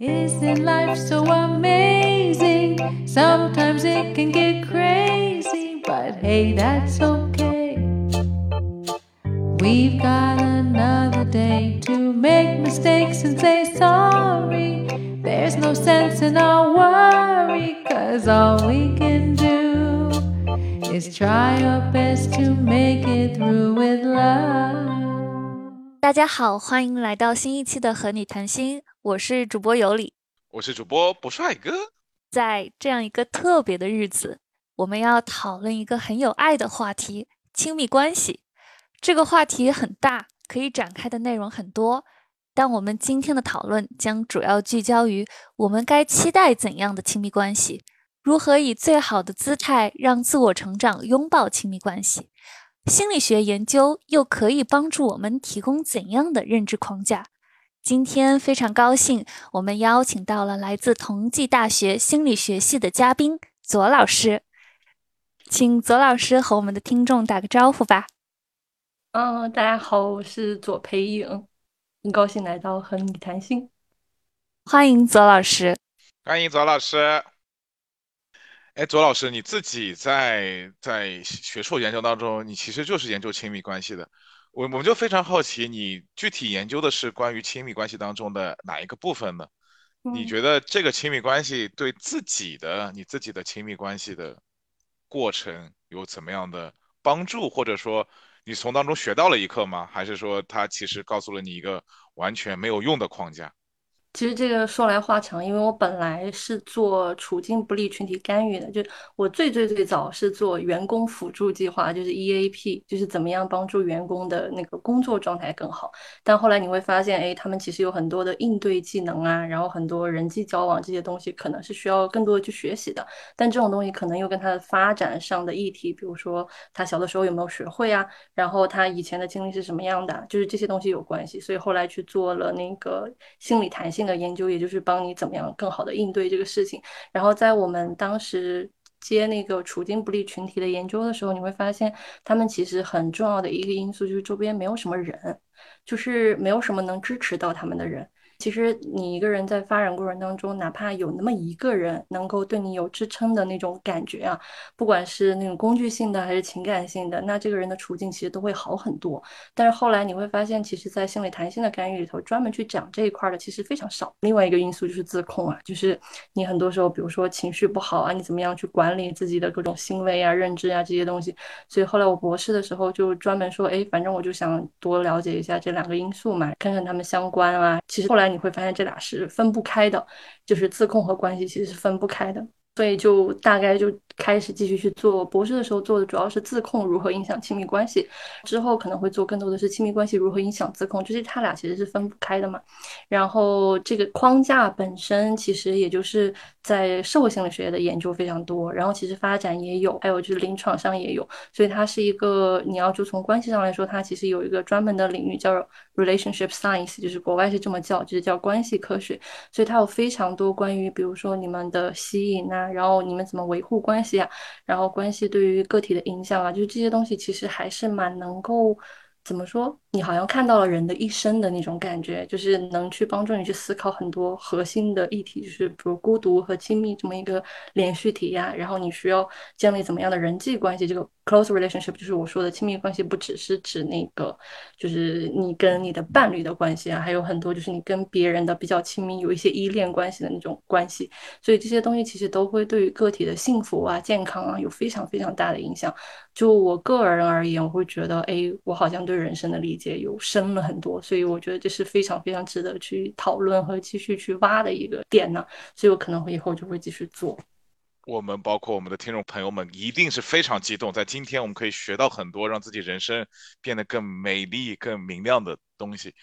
Isn't life so amazing? Sometimes it can get crazy, but hey, that's okay. We've got another day to make mistakes and say sorry. There's no sense in our worry, cause all we can do is try our best to make it through with love. 大家好，欢迎来到新一期的和你谈心， 我是主播尤里。我是主播不帅哥。在这样一个特别的日子，我们要讨论一个很有爱的话题——亲密关系。这个话题很大，可以展开的内容很多，但我们今天的讨论将主要聚焦于我们该期待怎样的亲密关系，如何以最好的姿态让自我成长拥抱亲密关系。心理学研究又可以帮助我们提供怎样的认知框架？今天非常高兴，我们邀请到了来自同济大学心理学系的嘉宾左老师，请左老师和我们的听众打个招呼吧。嗯，大家好，我是左培颖，很高兴来到和你谈心。欢迎左老师，欢迎左老师。哎，左老师，你自己在在学术研究当中，你其实就是研究亲密关系的。我我们就非常好奇，你具体研究的是关于亲密关系当中的哪一个部分呢？你觉得这个亲密关系对自己的你自己的亲密关系的过程有怎么样的帮助，或者说你从当中学到了一课吗？还是说它其实告诉了你一个完全没有用的框架？其实这个说来话长，因为我本来是做处境不利群体干预的，就我最最最早是做员工辅助计划，就是 EAP，就是怎么样帮助员工的那个工作状态更好。但后来你会发现，哎，他们其实有很多的应对技能啊，然后很多人际交往这些东西，可能是需要更多的去学习的。但这种东西可能又跟他的发展上的议题，比如说他小的时候有没有学会啊，然后他以前的经历是什么样的，就是这些东西有关系。所以后来去做了那个心理弹性。的研究，也就是帮你怎么样更好的应对这个事情。然后在我们当时接那个处境不利群体的研究的时候，你会发现他们其实很重要的一个因素就是周边没有什么人，就是没有什么能支持到他们的人。其实你一个人在发展过程当中，哪怕有那么一个人能够对你有支撑的那种感觉啊，不管是那种工具性的还是情感性的，那这个人的处境其实都会好很多。但是后来你会发现，其实，在心理弹性的干预里头，专门去讲这一块的其实非常少。另外一个因素就是自控啊，就是你很多时候，比如说情绪不好啊，你怎么样去管理自己的各种行为啊、认知啊这些东西。所以后来我博士的时候就专门说，哎，反正我就想多了解一下这两个因素嘛，看看他们相关啊。其实后来。你会发现这俩是分不开的，就是自控和关系其实是分不开的，所以就大概就。开始继续去做博士的时候，做的主要是自控如何影响亲密关系。之后可能会做更多的是亲密关系如何影响自控，就是它俩其实是分不开的嘛。然后这个框架本身其实也就是在社会心理学的研究非常多，然后其实发展也有，还有就是临床上也有。所以它是一个你要就从关系上来说，它其实有一个专门的领域叫 relationship science，就是国外是这么叫，就是叫关系科学。所以它有非常多关于比如说你们的吸引啊，然后你们怎么维护关。关系啊，然后关系对于个体的影响啊，就是这些东西其实还是蛮能够怎么说？你好像看到了人的一生的那种感觉，就是能去帮助你去思考很多核心的议题，就是比如孤独和亲密这么一个连续体呀。然后你需要建立怎么样的人际关系？这个 close relationship 就是我说的亲密关系，不只是指那个，就是你跟你的伴侣的关系啊，还有很多就是你跟别人的比较亲密，有一些依恋关系的那种关系。所以这些东西其实都会对于个体的幸福啊、健康啊有非常非常大的影响。就我个人而言，我会觉得，哎，我好像对人生的理解有深了很多，所以我觉得这是非常非常值得去讨论和继续去挖的一个点呢。所以我可能会以后就会继续做。我们包括我们的听众朋友们，一定是非常激动，在今天我们可以学到很多让自己人生变得更美丽、更明亮的东西。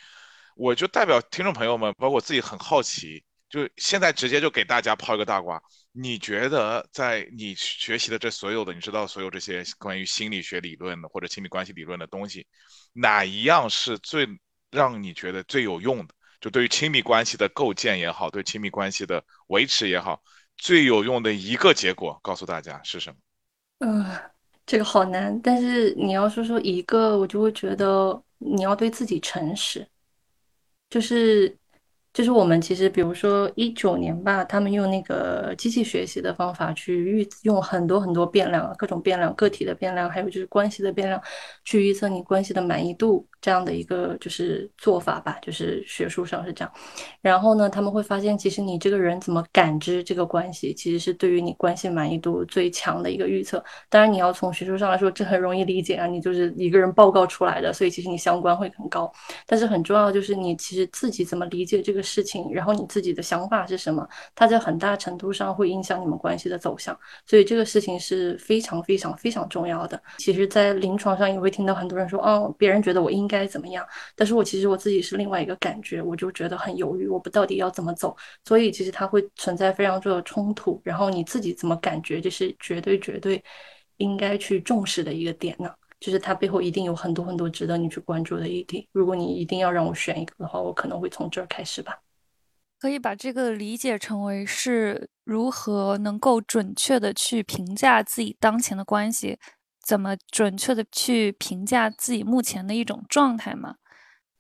我就代表听众朋友们，包括我自己，很好奇。就现在直接就给大家抛一个大瓜，你觉得在你学习的这所有的，你知道所有这些关于心理学理论的或者亲密关系理论的东西，哪一样是最让你觉得最有用的？就对于亲密关系的构建也好，对亲密关系的维持也好，最有用的一个结果，告诉大家是什么？嗯，这个好难，但是你要说说一个，我就会觉得你要对自己诚实，就是。就是我们其实，比如说一九年吧，他们用那个机器学习的方法去预用很多很多变量，各种变量，个体的变量，还有就是关系的变量，去预测你关系的满意度这样的一个就是做法吧，就是学术上是这样。然后呢，他们会发现，其实你这个人怎么感知这个关系，其实是对于你关系满意度最强的一个预测。当然，你要从学术上来说，这很容易理解啊，你就是一个人报告出来的，所以其实你相关会很高。但是很重要就是你其实自己怎么理解这个事情，然后你自己的想法是什么，它在很大程度上会影响你们关系的走向。所以这个事情是非常非常非常重要的。其实，在临床上也会听到很多人说，哦，别人觉得我应该怎么样，但是我其实我自己是另外一个感觉，我就觉得很犹豫，我不到底要怎么走。所以其实它会存在非常多的冲突。然后你自己怎么感觉，这是绝对绝对应该去重视的一个点呢？就是它背后一定有很多很多值得你去关注的议题。如果你一定要让我选一个的话，我可能会从这儿开始吧。可以把这个理解成为是如何能够准确的去评价自己当前的关系，怎么准确的去评价自己目前的一种状态吗？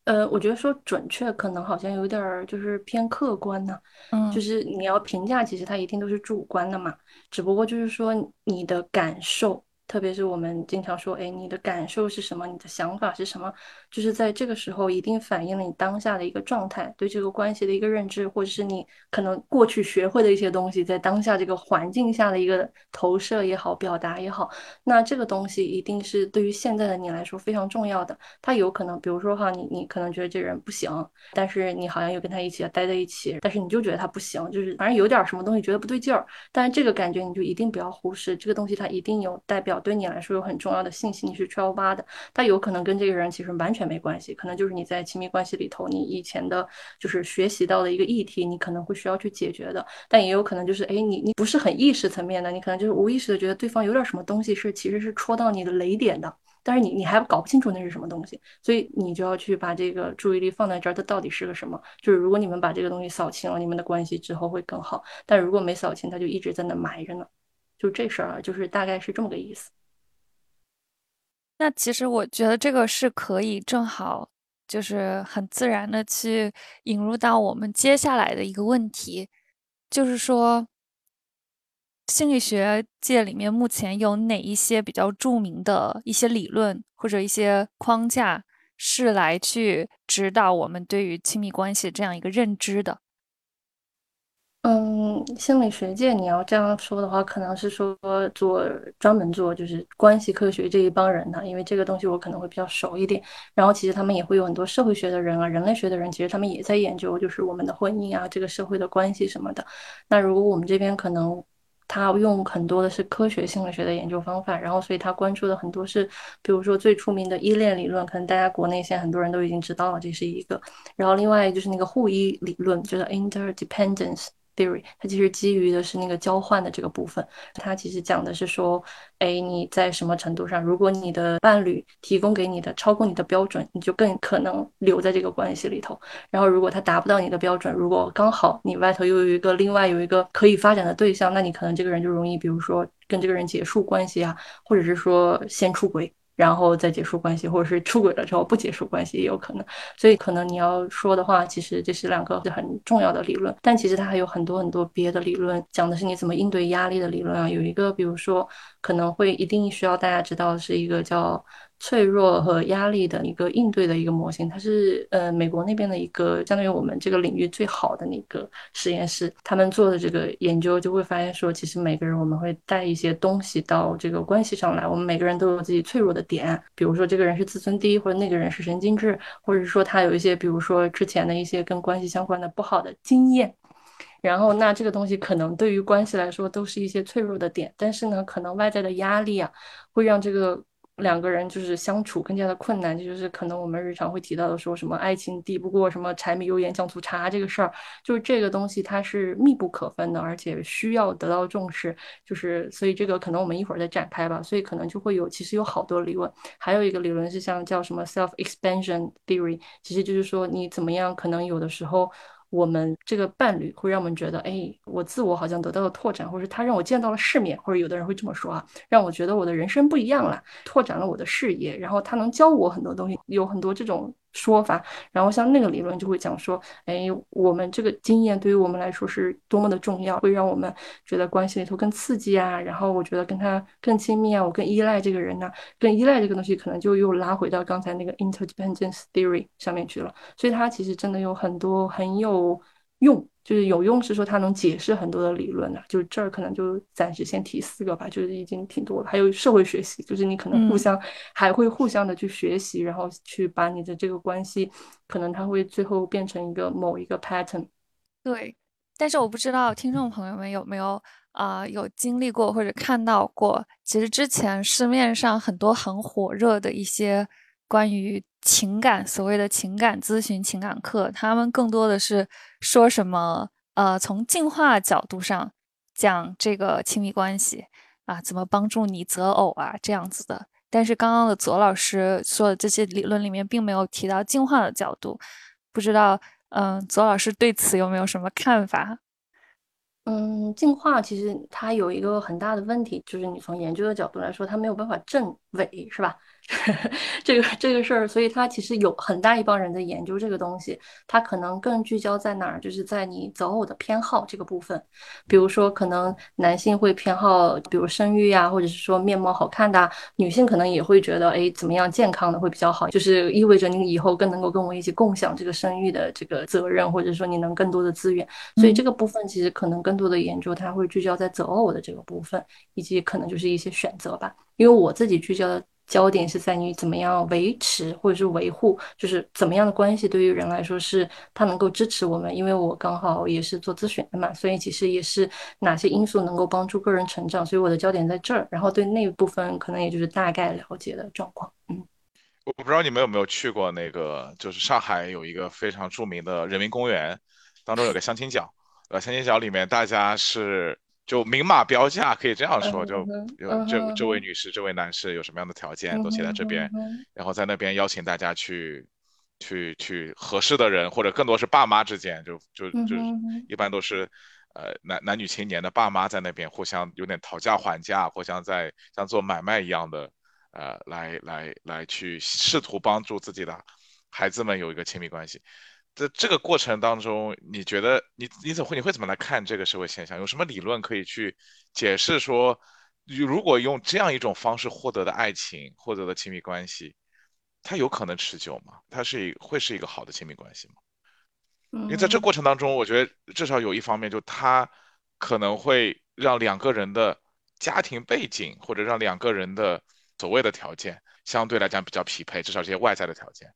呃，我觉得说准确可能好像有点儿就是偏客观呢。嗯，就是你要评价，其实它一定都是主观的嘛。只不过就是说你的感受。特别是我们经常说，哎，你的感受是什么？你的想法是什么？就是在这个时候，一定反映了你当下的一个状态，对这个关系的一个认知，或者是你可能过去学会的一些东西，在当下这个环境下的一个投射也好，表达也好。那这个东西一定是对于现在的你来说非常重要的。他有可能，比如说哈，你你可能觉得这人不行，但是你好像又跟他一起待在一起，但是你就觉得他不行，就是反正有点什么东西觉得不对劲儿。但是这个感觉你就一定不要忽视，这个东西它一定有代表。对你来说有很重要的信息，你是去要挖的。他有可能跟这个人其实完全全没关系，可能就是你在亲密关系里头，你以前的就是学习到的一个议题，你可能会需要去解决的。但也有可能就是，哎，你你不是很意识层面的，你可能就是无意识的觉得对方有点什么东西是其实是戳到你的雷点的，但是你你还搞不清楚那是什么东西，所以你就要去把这个注意力放在这儿，它到底是个什么？就是如果你们把这个东西扫清了，你们的关系之后会更好。但如果没扫清，它就一直在那埋着呢。就这事儿啊，就是大概是这么个意思。那其实我觉得这个是可以正好就是很自然的去引入到我们接下来的一个问题，就是说心理学界里面目前有哪一些比较著名的一些理论或者一些框架是来去指导我们对于亲密关系这样一个认知的？嗯，心理学界你要这样说的话，可能是说做专门做就是关系科学这一帮人呢，因为这个东西我可能会比较熟一点。然后其实他们也会有很多社会学的人啊、人类学的人，其实他们也在研究就是我们的婚姻啊、这个社会的关系什么的。那如果我们这边可能他用很多的是科学心理学的研究方法，然后所以他关注的很多是，比如说最出名的依恋理论，可能大家国内现在很多人都已经知道了，这是一个。然后另外就是那个互依理论，就是 interdependence。theory，它其实基于的是那个交换的这个部分。它其实讲的是说，哎，你在什么程度上，如果你的伴侣提供给你的超过你的标准，你就更可能留在这个关系里头。然后，如果他达不到你的标准，如果刚好你外头又有一个另外有一个可以发展的对象，那你可能这个人就容易，比如说跟这个人结束关系啊，或者是说先出轨。然后再结束关系，或者是出轨了之后不结束关系也有可能，所以可能你要说的话，其实这是两个很重要的理论，但其实它还有很多很多别的理论，讲的是你怎么应对压力的理论啊。有一个，比如说可能会一定需要大家知道的是一个叫。脆弱和压力的一个应对的一个模型，它是呃美国那边的一个相当于我们这个领域最好的那个实验室，他们做的这个研究就会发现说，其实每个人我们会带一些东西到这个关系上来，我们每个人都有自己脆弱的点，比如说这个人是自尊低，或者那个人是神经质，或者说他有一些比如说之前的一些跟关系相关的不好的经验，然后那这个东西可能对于关系来说都是一些脆弱的点，但是呢，可能外在的压力啊会让这个。两个人就是相处更加的困难，这就是可能我们日常会提到的，说什么爱情抵不过什么柴米油盐酱醋茶这个事儿，就是这个东西它是密不可分的，而且需要得到重视，就是所以这个可能我们一会儿再展开吧，所以可能就会有其实有好多理论，还有一个理论是像叫什么 self expansion theory，其实就是说你怎么样，可能有的时候。我们这个伴侣会让我们觉得，哎，我自我好像得到了拓展，或者他让我见到了世面，或者有的人会这么说啊，让我觉得我的人生不一样了，拓展了我的视野，然后他能教我很多东西，有很多这种说法。然后像那个理论就会讲说，哎，我们这个经验对于我们来说是多么的重要，会让我们觉得关系里头更刺激啊。然后我觉得跟他更亲密啊，我更依赖这个人呐，更依赖这个东西，可能就又拉回到刚才那个 interdependence theory 上面去了。所以它其实真的有很多很有用。就是有用是说它能解释很多的理论的，就这儿可能就暂时先提四个吧，就是已经挺多了。还有社会学习，就是你可能互相还会互相的去学习，然后去把你的这个关系，可能它会最后变成一个某一个 pattern。对，但是我不知道听众朋友们有没有啊有经历过或者看到过，其实之前市面上很多很火热的一些。关于情感，所谓的情感咨询、情感课，他们更多的是说什么？呃，从进化角度上讲这个亲密关系啊，怎么帮助你择偶啊，这样子的。但是刚刚的左老师说的这些理论里面，并没有提到进化的角度。不知道，嗯，左老师对此有没有什么看法？嗯，进化其实它有一个很大的问题，就是你从研究的角度来说，它没有办法证伪，是吧？这个这个事儿，所以它其实有很大一帮人在研究这个东西。它可能更聚焦在哪儿，就是在你择偶的偏好这个部分。比如说，可能男性会偏好，比如生育呀，或者是说面貌好看的；女性可能也会觉得，哎，怎么样健康的会比较好，就是意味着你以后更能够跟我一起共享这个生育的这个责任，或者说你能更多的资源。所以这个部分其实可能更多的研究，它会聚焦在择偶的这个部分，以及可能就是一些选择吧。因为我自己聚焦的。焦点是在于怎么样维持或者是维护，就是怎么样的关系对于人来说是他能够支持我们。因为我刚好也是做咨询的嘛，所以其实也是哪些因素能够帮助个人成长，所以我的焦点在这儿。然后对那部分可能也就是大概了解的状况。嗯，我不知道你们有没有去过那个，就是上海有一个非常著名的人民公园，当中有个相亲角，呃，相亲角里面大家是。就明码标价，可以这样说，就有这这位女士、这位男士有什么样的条件都写在这边，然后在那边邀请大家去，去去合适的人，或者更多是爸妈之间，就就就一般都是，呃男男女青年的爸妈在那边互相有点讨价还价，互相在像做买卖一样的，呃来来来去试图帮助自己的孩子们有一个亲密关系。在这个过程当中，你觉得你你怎会你会怎么来看这个社会现象？有什么理论可以去解释说，如果用这样一种方式获得的爱情、获得的亲密关系，它有可能持久吗？它是一会是一个好的亲密关系吗？因为在这过程当中，我觉得至少有一方面，就它可能会让两个人的家庭背景或者让两个人的所谓的条件相对来讲比较匹配，至少这些外在的条件。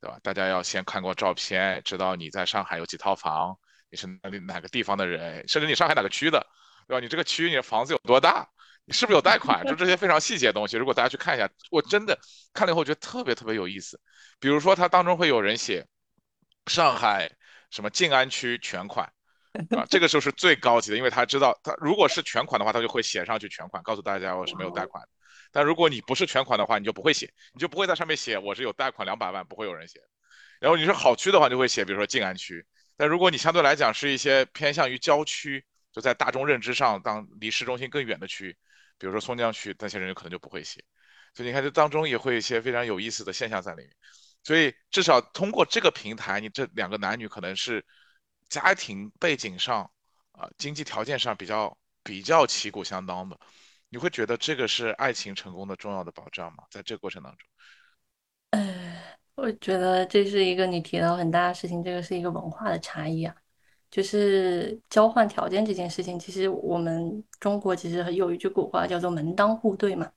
对吧？大家要先看过照片，知道你在上海有几套房，你是哪里哪个地方的人，甚至你上海哪个区的，对吧？你这个区你的房子有多大？你是不是有贷款？就这些非常细节的东西，如果大家去看一下，我真的看了以后觉得特别特别有意思。比如说，它当中会有人写上海什么静安区全款，啊，这个时候是最高级的，因为他知道他如果是全款的话，他就会写上去全款，告诉大家我是没有贷款。但如果你不是全款的话，你就不会写，你就不会在上面写我是有贷款两百万，不会有人写。然后你是好区的话，就会写，比如说静安区。但如果你相对来讲是一些偏向于郊区，就在大众认知上当离市中心更远的区，比如说松江区，那些人可能就不会写。所以你看这当中也会有一些非常有意思的现象在里面。所以至少通过这个平台，你这两个男女可能是家庭背景上啊经济条件上比较比较旗鼓相当的。你会觉得这个是爱情成功的重要的保障吗？在这个过程当中，呃，我觉得这是一个你提到很大的事情，这个是一个文化的差异啊，就是交换条件这件事情。其实我们中国其实有一句古话叫做门当户对嘛，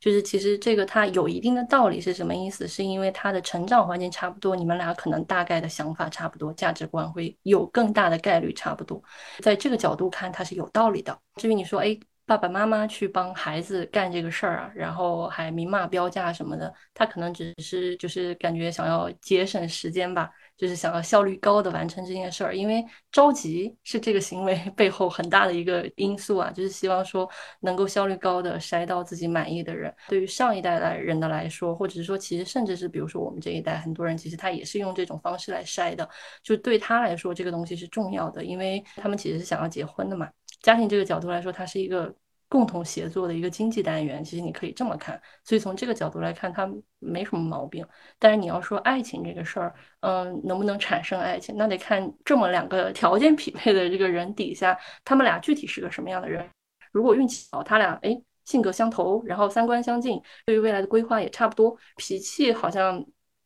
就是其实这个它有一定的道理，是什么意思？是因为他的成长环境差不多，你们俩可能大概的想法差不多，价值观会有更大的概率差不多，在这个角度看，它是有道理的。至于你说，哎。爸爸妈妈去帮孩子干这个事儿啊，然后还明码标价什么的，他可能只是就是感觉想要节省时间吧，就是想要效率高的完成这件事儿。因为着急是这个行为背后很大的一个因素啊，就是希望说能够效率高的筛到自己满意的人。对于上一代来人的来说，或者是说其实甚至是比如说我们这一代很多人，其实他也是用这种方式来筛的，就对他来说这个东西是重要的，因为他们其实是想要结婚的嘛。家庭这个角度来说，它是一个。共同协作的一个经济单元。其实你可以这么看，所以从这个角度来看，它没什么毛病。但是你要说爱情这个事儿，嗯，能不能产生爱情，那得看这么两个条件匹配的这个人底下，他们俩具体是个什么样的人。如果运气好，他俩哎性格相投，然后三观相近，对于未来的规划也差不多，脾气好像。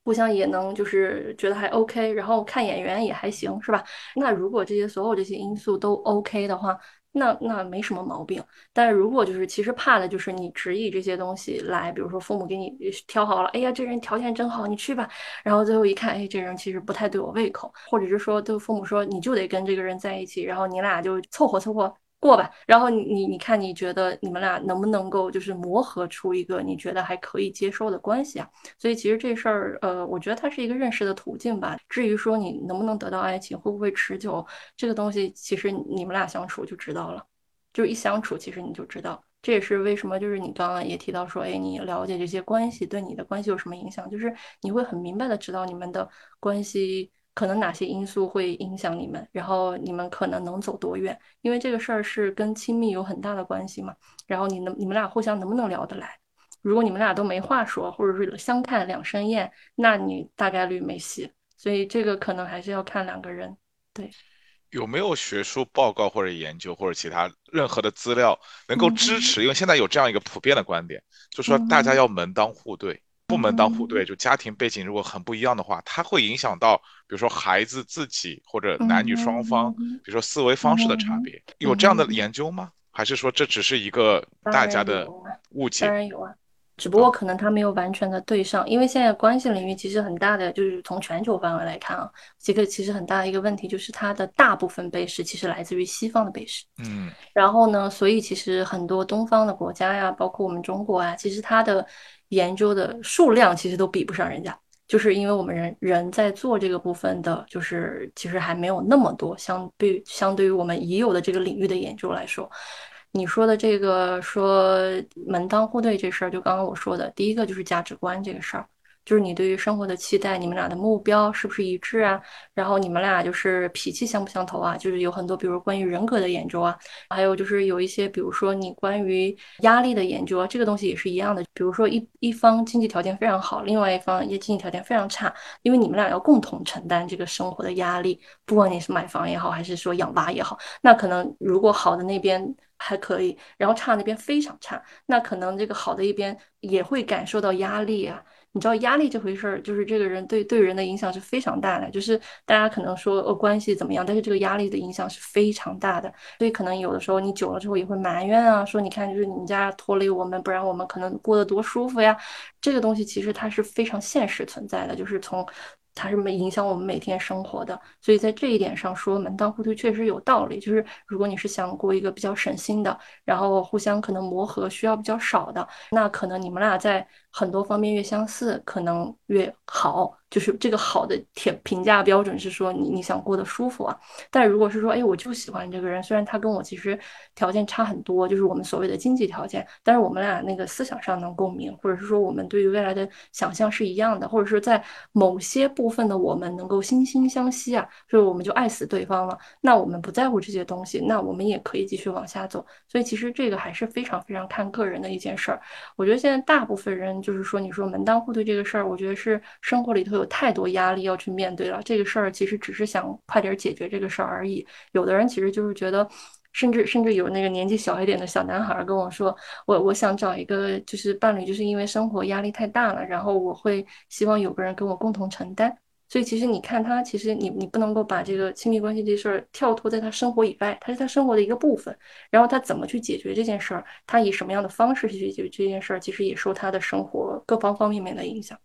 互相也能就是觉得还 OK，然后看演员也还行，是吧？那如果这些所有这些因素都 OK 的话，那那没什么毛病。但是如果就是其实怕的就是你执意这些东西来，比如说父母给你挑好了，哎呀，这人条件真好，你去吧。然后最后一看，哎，这人其实不太对我胃口，或者是说，对父母说你就得跟这个人在一起，然后你俩就凑合凑合。过吧，然后你你你看，你觉得你们俩能不能够就是磨合出一个你觉得还可以接受的关系啊？所以其实这事儿，呃，我觉得它是一个认识的途径吧。至于说你能不能得到爱情，会不会持久，这个东西其实你们俩相处就知道了，就是一相处，其实你就知道。这也是为什么，就是你刚刚也提到说，哎，你了解这些关系对你的关系有什么影响，就是你会很明白的知道你们的关系。可能哪些因素会影响你们，然后你们可能能走多远？因为这个事儿是跟亲密有很大的关系嘛。然后你能，你们俩互相能不能聊得来？如果你们俩都没话说，或者是相看两生厌，那你大概率没戏。所以这个可能还是要看两个人。对，有没有学术报告或者研究或者其他任何的资料能够支持？因为现在有这样一个普遍的观点，就说大家要门当户对。不门当户对，就家庭背景如果很不一样的话，它会影响到，比如说孩子自己或者男女双方，比如说思维方式的差别，有这样的研究吗？还是说这只是一个大家的误解？当然有啊，只不过可能它没有完全的对上，因为现在关系领域其实很大的，就是从全球范围来看啊，这个其实很大的一个问题就是它的大部分背时其实来自于西方的背时，嗯，然后呢，所以其实很多东方的国家呀，包括我们中国啊，其实它的。研究的数量其实都比不上人家，就是因为我们人人在做这个部分的，就是其实还没有那么多，相对相对于我们已有的这个领域的研究来说，你说的这个说门当户对这事儿，就刚刚我说的第一个就是价值观这个事儿。就是你对于生活的期待，你们俩的目标是不是一致啊？然后你们俩就是脾气相不相投啊？就是有很多，比如关于人格的研究啊，还有就是有一些，比如说你关于压力的研究啊，这个东西也是一样的。比如说一一方经济条件非常好，另外一方也经济条件非常差，因为你们俩要共同承担这个生活的压力，不管你是买房也好，还是说养娃也好，那可能如果好的那边还可以，然后差那边非常差，那可能这个好的一边也会感受到压力啊。你知道压力这回事儿，就是这个人对对人的影响是非常大的。就是大家可能说呃关系怎么样，但是这个压力的影响是非常大的。所以可能有的时候你久了之后也会埋怨啊，说你看就是你们家拖累我们，不然我们可能过得多舒服呀。这个东西其实它是非常现实存在的，就是从。它是没影响我们每天生活的，所以在这一点上说门当户对确实有道理。就是如果你是想过一个比较省心的，然后互相可能磨合需要比较少的，那可能你们俩在很多方面越相似，可能越好。就是这个好的评评价标准是说你你想过得舒服啊。但如果是说，哎，我就喜欢这个人，虽然他跟我其实条件差很多，就是我们所谓的经济条件，但是我们俩那个思想上能共鸣，或者是说我们对于未来的想象是一样的，或者是在某些部分的我们能够惺惺相惜啊，就是我们就爱死对方了。那我们不在乎这些东西，那我们也可以继续往下走。所以其实这个还是非常非常看个人的一件事儿。我觉得现在大部分人就是说，你说门当户对这个事儿，我觉得是生活里头有。太多压力要去面对了，这个事儿其实只是想快点解决这个事儿而已。有的人其实就是觉得，甚至甚至有那个年纪小一点的小男孩跟我说，我我想找一个就是伴侣，就是因为生活压力太大了，然后我会希望有个人跟我共同承担。所以其实你看他，其实你你不能够把这个亲密关系这事儿跳脱在他生活以外，他是他生活的一个部分。然后他怎么去解决这件事儿，他以什么样的方式去解决这件事儿，其实也受他的生活各方方面面的影响。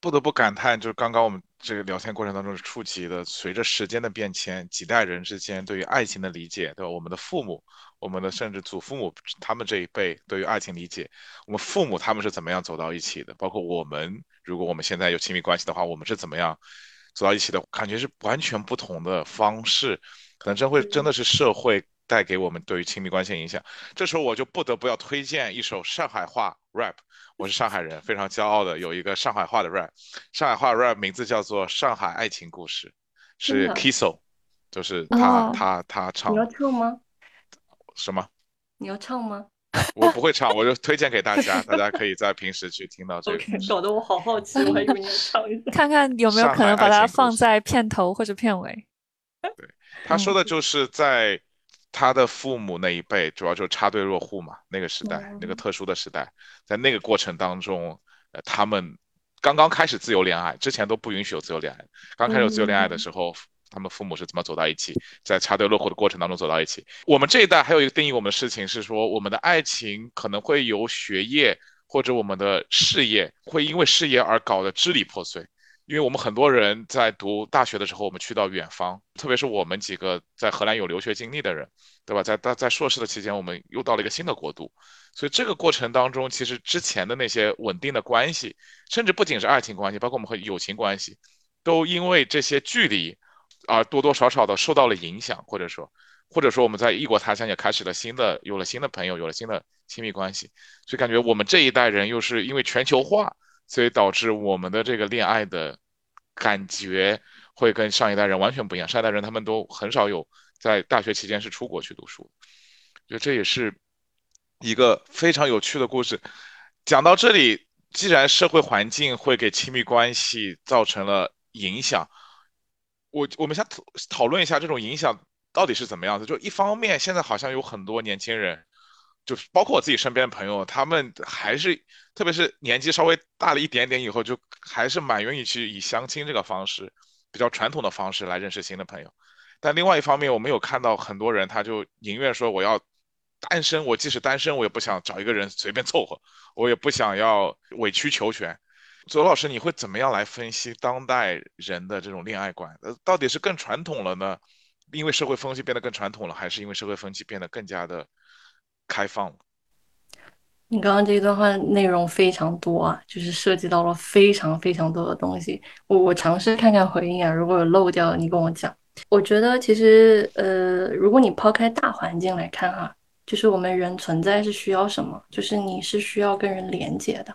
不得不感叹，就是刚刚我们这个聊天过程当中触及的，随着时间的变迁，几代人之间对于爱情的理解，对吧？我们的父母，我们的甚至祖父母他们这一辈对于爱情理解，我们父母他们是怎么样走到一起的？包括我们，如果我们现在有亲密关系的话，我们是怎么样走到一起的？感觉是完全不同的方式，可能真会真的是社会带给我们对于亲密关系的影响。这时候我就不得不要推荐一首上海话 rap。我是上海人，非常骄傲的有一个上海话的 rap，上海话 rap 名字叫做《上海爱情故事》，是 Kiso，就是他他他唱。你要唱吗？什么？你要唱吗？我不会唱，我就推荐给大家，大家可以在平时去听到这个。搞得我好好奇，我还以为你要 唱一下。看看有没有可能把它放在片头或者片尾。对，他说的就是在他的父母那一辈，主要就是插队落户嘛，那个时代，那个特殊的时代，在那个过程当中，呃，他们刚刚开始自由恋爱，之前都不允许有自由恋爱，刚开始有自由恋爱的时候。他们父母是怎么走到一起，在插队落户的过程当中走到一起。我们这一代还有一个定义我们的事情是说，我们的爱情可能会由学业或者我们的事业会因为事业而搞得支离破碎。因为我们很多人在读大学的时候，我们去到远方，特别是我们几个在荷兰有留学经历的人，对吧？在在在硕士的期间，我们又到了一个新的国度，所以这个过程当中，其实之前的那些稳定的关系，甚至不仅是爱情关系，包括我们和友情关系，都因为这些距离。而多多少少的受到了影响，或者说，或者说我们在异国他乡也开始了新的，有了新的朋友，有了新的亲密关系，所以感觉我们这一代人又是因为全球化，所以导致我们的这个恋爱的感觉会跟上一代人完全不一样。上一代人他们都很少有在大学期间是出国去读书，觉得这也是一个非常有趣的故事。讲到这里，既然社会环境会给亲密关系造成了影响。我我们想讨讨论一下这种影响到底是怎么样子。就一方面，现在好像有很多年轻人，就是包括我自己身边的朋友，他们还是特别是年纪稍微大了一点点以后，就还是蛮愿意去以相亲这个方式，比较传统的方式来认识新的朋友。但另外一方面，我们有看到很多人，他就宁愿说我要单身，我即使单身，我也不想找一个人随便凑合，我也不想要委曲求全。左老师，你会怎么样来分析当代人的这种恋爱观？呃，到底是更传统了呢？因为社会风气变得更传统了，还是因为社会风气变得更加的开放？你刚刚这一段话内容非常多啊，就是涉及到了非常非常多的东西。我我尝试看看回应啊，如果有漏掉，你跟我讲。我觉得其实呃，如果你抛开大环境来看哈，就是我们人存在是需要什么？就是你是需要跟人连接的。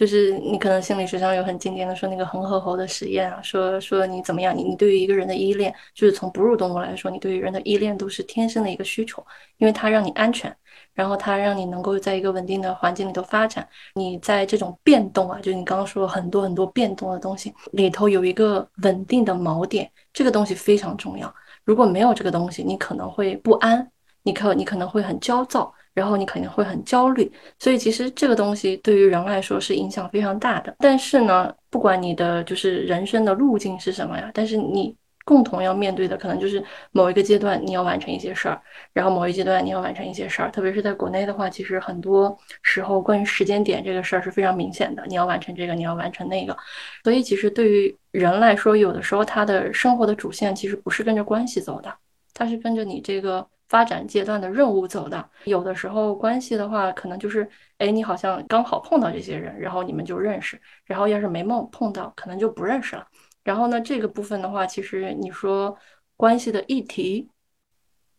就是你可能心理学上有很经典的说那个恒河猴的实验啊，说说你怎么样，你你对于一个人的依恋，就是从哺乳动物来说，你对于人的依恋都是天生的一个需求，因为它让你安全，然后它让你能够在一个稳定的环境里头发展。你在这种变动啊，就你刚刚说很多很多变动的东西里头有一个稳定的锚点，这个东西非常重要。如果没有这个东西，你可能会不安，你可你可能会很焦躁。然后你肯定会很焦虑，所以其实这个东西对于人来说是影响非常大的。但是呢，不管你的就是人生的路径是什么呀，但是你共同要面对的可能就是某一个阶段你要完成一些事儿，然后某一阶段你要完成一些事儿。特别是在国内的话，其实很多时候关于时间点这个事儿是非常明显的，你要完成这个，你要完成那个。所以其实对于人来说，有的时候他的生活的主线其实不是跟着关系走的，他是跟着你这个。发展阶段的任务走的，有的时候关系的话，可能就是，哎，你好像刚好碰到这些人，然后你们就认识，然后要是没梦碰到，可能就不认识了。然后呢，这个部分的话，其实你说关系的议题，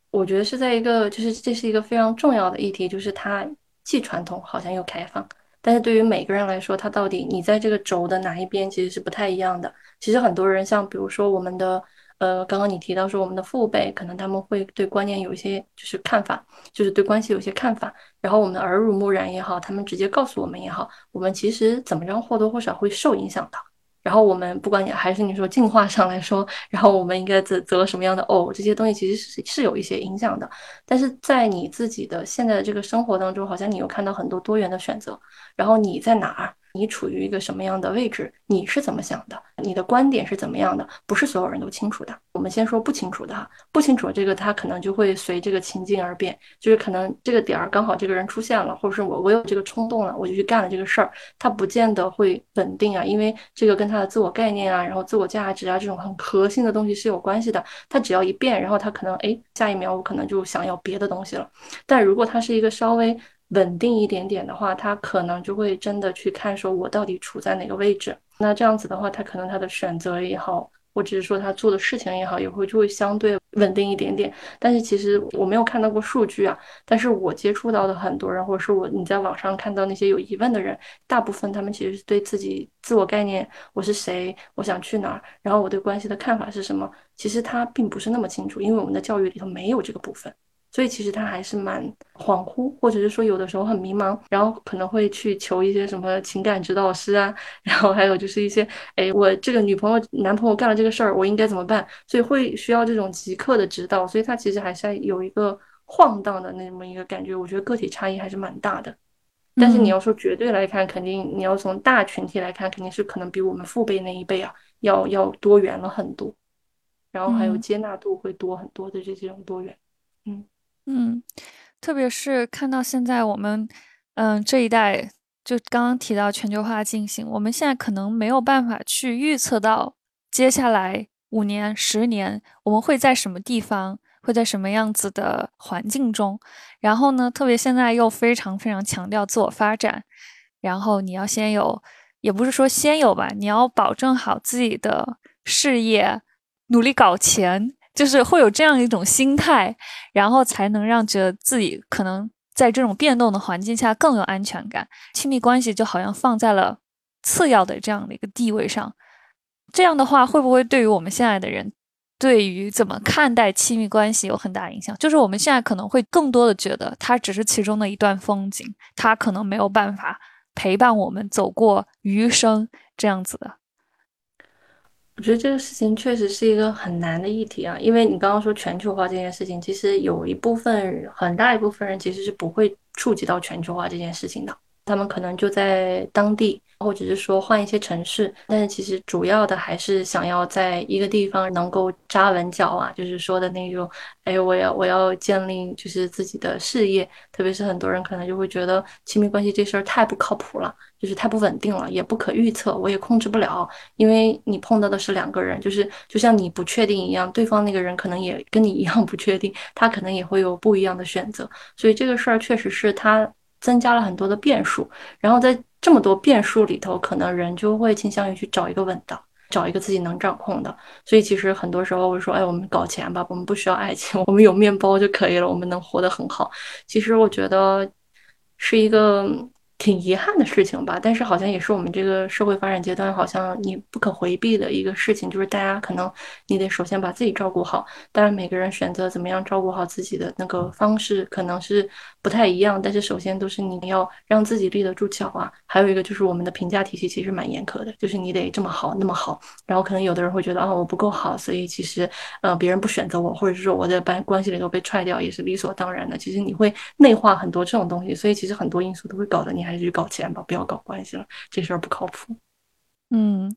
我觉得是在一个，就是这是一个非常重要的议题，就是它既传统好像又开放，但是对于每个人来说，它到底你在这个轴的哪一边，其实是不太一样的。其实很多人像比如说我们的。呃，刚刚你提到说我们的父辈可能他们会对观念有一些就是看法，就是对关系有些看法，然后我们耳濡目染也好，他们直接告诉我们也好，我们其实怎么着或多或少会受影响的。然后我们不管你还是你说进化上来说，然后我们应该择择什么样的偶，这些东西其实是是有一些影响的。但是在你自己的现在的这个生活当中，好像你又看到很多多元的选择，然后你在哪儿？你处于一个什么样的位置？你是怎么想的？你的观点是怎么样的？不是所有人都清楚的。我们先说不清楚的哈，不清楚这个，他可能就会随这个情境而变，就是可能这个点儿刚好这个人出现了，或者是我我有这个冲动了，我就去干了这个事儿，他不见得会稳定啊，因为这个跟他的自我概念啊，然后自我价值啊这种很核心的东西是有关系的。他只要一变，然后他可能哎，下一秒我可能就想要别的东西了。但如果他是一个稍微。稳定一点点的话，他可能就会真的去看，说我到底处在哪个位置。那这样子的话，他可能他的选择也好，或者是说他做的事情也好，也会就会相对稳定一点点。但是其实我没有看到过数据啊，但是我接触到的很多人，或者是我你在网上看到那些有疑问的人，大部分他们其实是对自己自我概念，我是谁，我想去哪儿，然后我对关系的看法是什么，其实他并不是那么清楚，因为我们的教育里头没有这个部分。所以其实他还是蛮恍惚，或者是说有的时候很迷茫，然后可能会去求一些什么情感指导师啊，然后还有就是一些，哎，我这个女朋友、男朋友干了这个事儿，我应该怎么办？所以会需要这种即刻的指导，所以他其实还是有一个晃荡的那么一个感觉。我觉得个体差异还是蛮大的，但是你要说绝对来看，肯定你要从大群体来看，肯定是可能比我们父辈那一辈啊要要多元了很多，然后还有接纳度会多很多的这这种多元，嗯。嗯，特别是看到现在我们，嗯，这一代就刚刚提到全球化进行，我们现在可能没有办法去预测到接下来五年、十年我们会在什么地方，会在什么样子的环境中。然后呢，特别现在又非常非常强调自我发展，然后你要先有，也不是说先有吧，你要保证好自己的事业，努力搞钱。就是会有这样一种心态，然后才能让觉得自己可能在这种变动的环境下更有安全感。亲密关系就好像放在了次要的这样的一个地位上。这样的话，会不会对于我们现在的人，对于怎么看待亲密关系有很大影响？就是我们现在可能会更多的觉得它只是其中的一段风景，它可能没有办法陪伴我们走过余生这样子的。我觉得这个事情确实是一个很难的议题啊，因为你刚刚说全球化这件事情，其实有一部分很大一部分人其实是不会触及到全球化这件事情的。他们可能就在当地，或者是说换一些城市，但是其实主要的还是想要在一个地方能够扎稳脚啊，就是说的那种，哎，我要我要建立就是自己的事业，特别是很多人可能就会觉得亲密关系这事儿太不靠谱了，就是太不稳定了，也不可预测，我也控制不了，因为你碰到的是两个人，就是就像你不确定一样，对方那个人可能也跟你一样不确定，他可能也会有不一样的选择，所以这个事儿确实是他。增加了很多的变数，然后在这么多变数里头，可能人就会倾向于去找一个稳的，找一个自己能掌控的。所以其实很多时候，我说，哎，我们搞钱吧，我们不需要爱情，我们有面包就可以了，我们能活得很好。其实我觉得是一个。挺遗憾的事情吧，但是好像也是我们这个社会发展阶段，好像你不可回避的一个事情，就是大家可能你得首先把自己照顾好。当然，每个人选择怎么样照顾好自己的那个方式可能是不太一样，但是首先都是你要让自己立得住脚啊。还有一个就是我们的评价体系其实蛮严苛的，就是你得这么好那么好。然后可能有的人会觉得啊我不够好，所以其实呃别人不选择我，或者是说我在班关系里头被踹掉也是理所当然的。其实你会内化很多这种东西，所以其实很多因素都会搞得你还。还是去搞钱吧，不要搞关系了，这事儿不靠谱。嗯，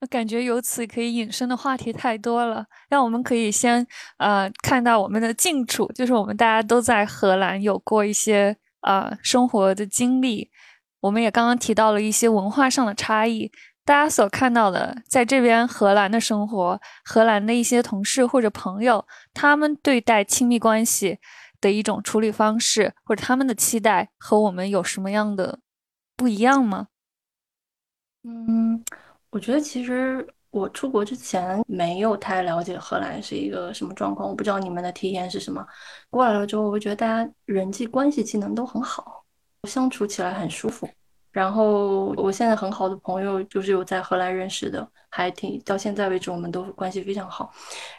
我感觉由此可以引申的话题太多了。让我们可以先呃看到我们的近处，就是我们大家都在荷兰有过一些呃生活的经历。我们也刚刚提到了一些文化上的差异。大家所看到的，在这边荷兰的生活，荷兰的一些同事或者朋友，他们对待亲密关系。的一种处理方式，或者他们的期待和我们有什么样的不一样吗？嗯，我觉得其实我出国之前没有太了解荷兰是一个什么状况，我不知道你们的体验是什么。过来了之后，我会觉得大家人际关系技能都很好，相处起来很舒服。然后我现在很好的朋友就是有在荷兰认识的，还挺到现在为止我们都关系非常好。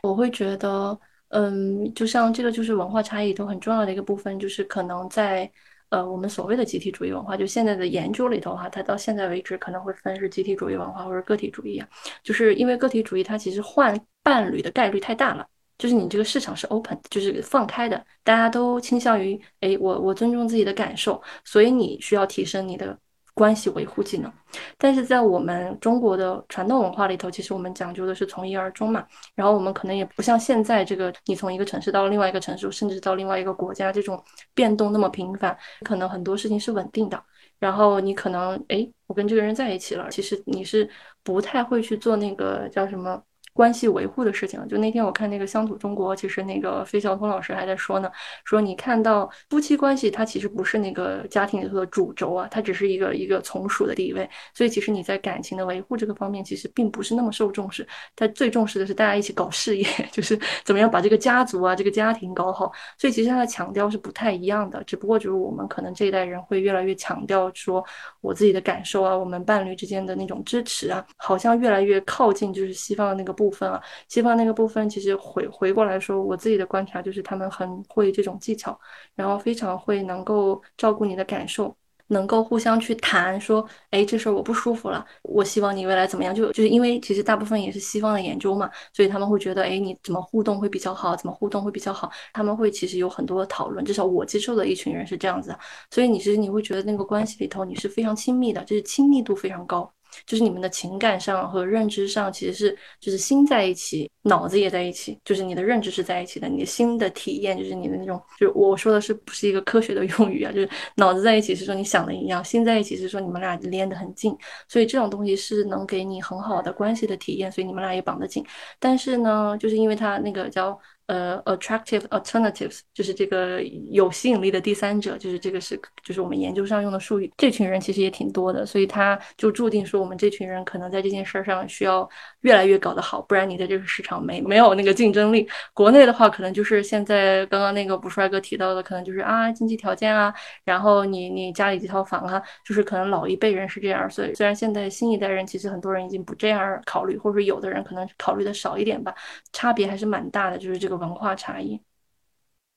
我会觉得。嗯，就像这个就是文化差异都很重要的一个部分，就是可能在呃我们所谓的集体主义文化，就现在的研究里头哈，它到现在为止可能会分是集体主义文化或者个体主义啊，就是因为个体主义它其实换伴侣的概率太大了，就是你这个市场是 open，就是放开的，大家都倾向于哎我我尊重自己的感受，所以你需要提升你的。关系维护技能，但是在我们中国的传统文化里头，其实我们讲究的是从一而终嘛。然后我们可能也不像现在这个，你从一个城市到另外一个城市，甚至到另外一个国家，这种变动那么频繁，可能很多事情是稳定的。然后你可能，哎，我跟这个人在一起了，其实你是不太会去做那个叫什么？关系维护的事情，就那天我看那个乡土中国，其实那个费孝通老师还在说呢，说你看到夫妻关系，它其实不是那个家庭里头的主轴啊，它只是一个一个从属的地位，所以其实你在感情的维护这个方面，其实并不是那么受重视，他最重视的是大家一起搞事业，就是怎么样把这个家族啊这个家庭搞好，所以其实他的强调是不太一样的，只不过就是我们可能这一代人会越来越强调说我自己的感受啊，我们伴侣之间的那种支持啊，好像越来越靠近就是西方的那个。部分啊，西方那个部分其实回回过来说，我自己的观察就是他们很会这种技巧，然后非常会能够照顾你的感受。能够互相去谈，说，哎，这事儿我不舒服了，我希望你未来怎么样？就就是因为其实大部分也是西方的研究嘛，所以他们会觉得，哎，你怎么互动会比较好？怎么互动会比较好？他们会其实有很多的讨论，至少我接受的一群人是这样子，所以你其实你会觉得那个关系里头你是非常亲密的，就是亲密度非常高。就是你们的情感上和认知上其实是就是心在一起，脑子也在一起，就是你的认知是在一起的，你的心的体验就是你的那种，就是我说的是不是一个科学的 用语啊？就是脑子在一起是说你想的一样，心在一起是说你们俩连得很近，所以这种东西是能给你很好的关系的体验，所以你们俩也绑得紧。但是呢，就是因为它那个叫。呃，attractive alternatives 就是这个有吸引力的第三者，就是这个是就是我们研究上用的术语。这群人其实也挺多的，所以他就注定说我们这群人可能在这件事儿上需要越来越搞得好，不然你在这个市场没没有那个竞争力。国内的话，可能就是现在刚刚那个卜帅哥提到的，可能就是啊经济条件啊，然后你你家里几套房啊，就是可能老一辈人是这样。所以虽然现在新一代人其实很多人已经不这样考虑，或者说有的人可能考虑的少一点吧，差别还是蛮大的，就是这个。文化差异，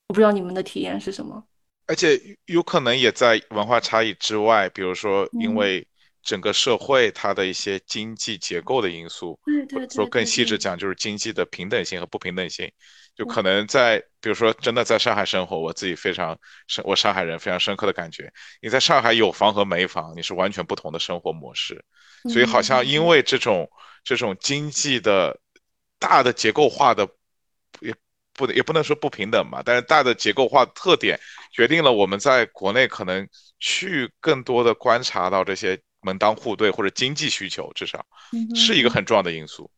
我不知道你们的体验是什么。而且有可能也在文化差异之外，比如说因为整个社会它的一些经济结构的因素，说更细致讲就是经济的平等性和不平等性，就可能在比如说真的在上海生活，我自己非常深，我上海人非常深刻的感觉，你在上海有房和没房，你是完全不同的生活模式，所以好像因为这种这种经济的大的结构化的也。不，也不能说不平等嘛，但是大的结构化特点决定了我们在国内可能去更多的观察到这些门当户对或者经济需求，至少是一个很重要的因素，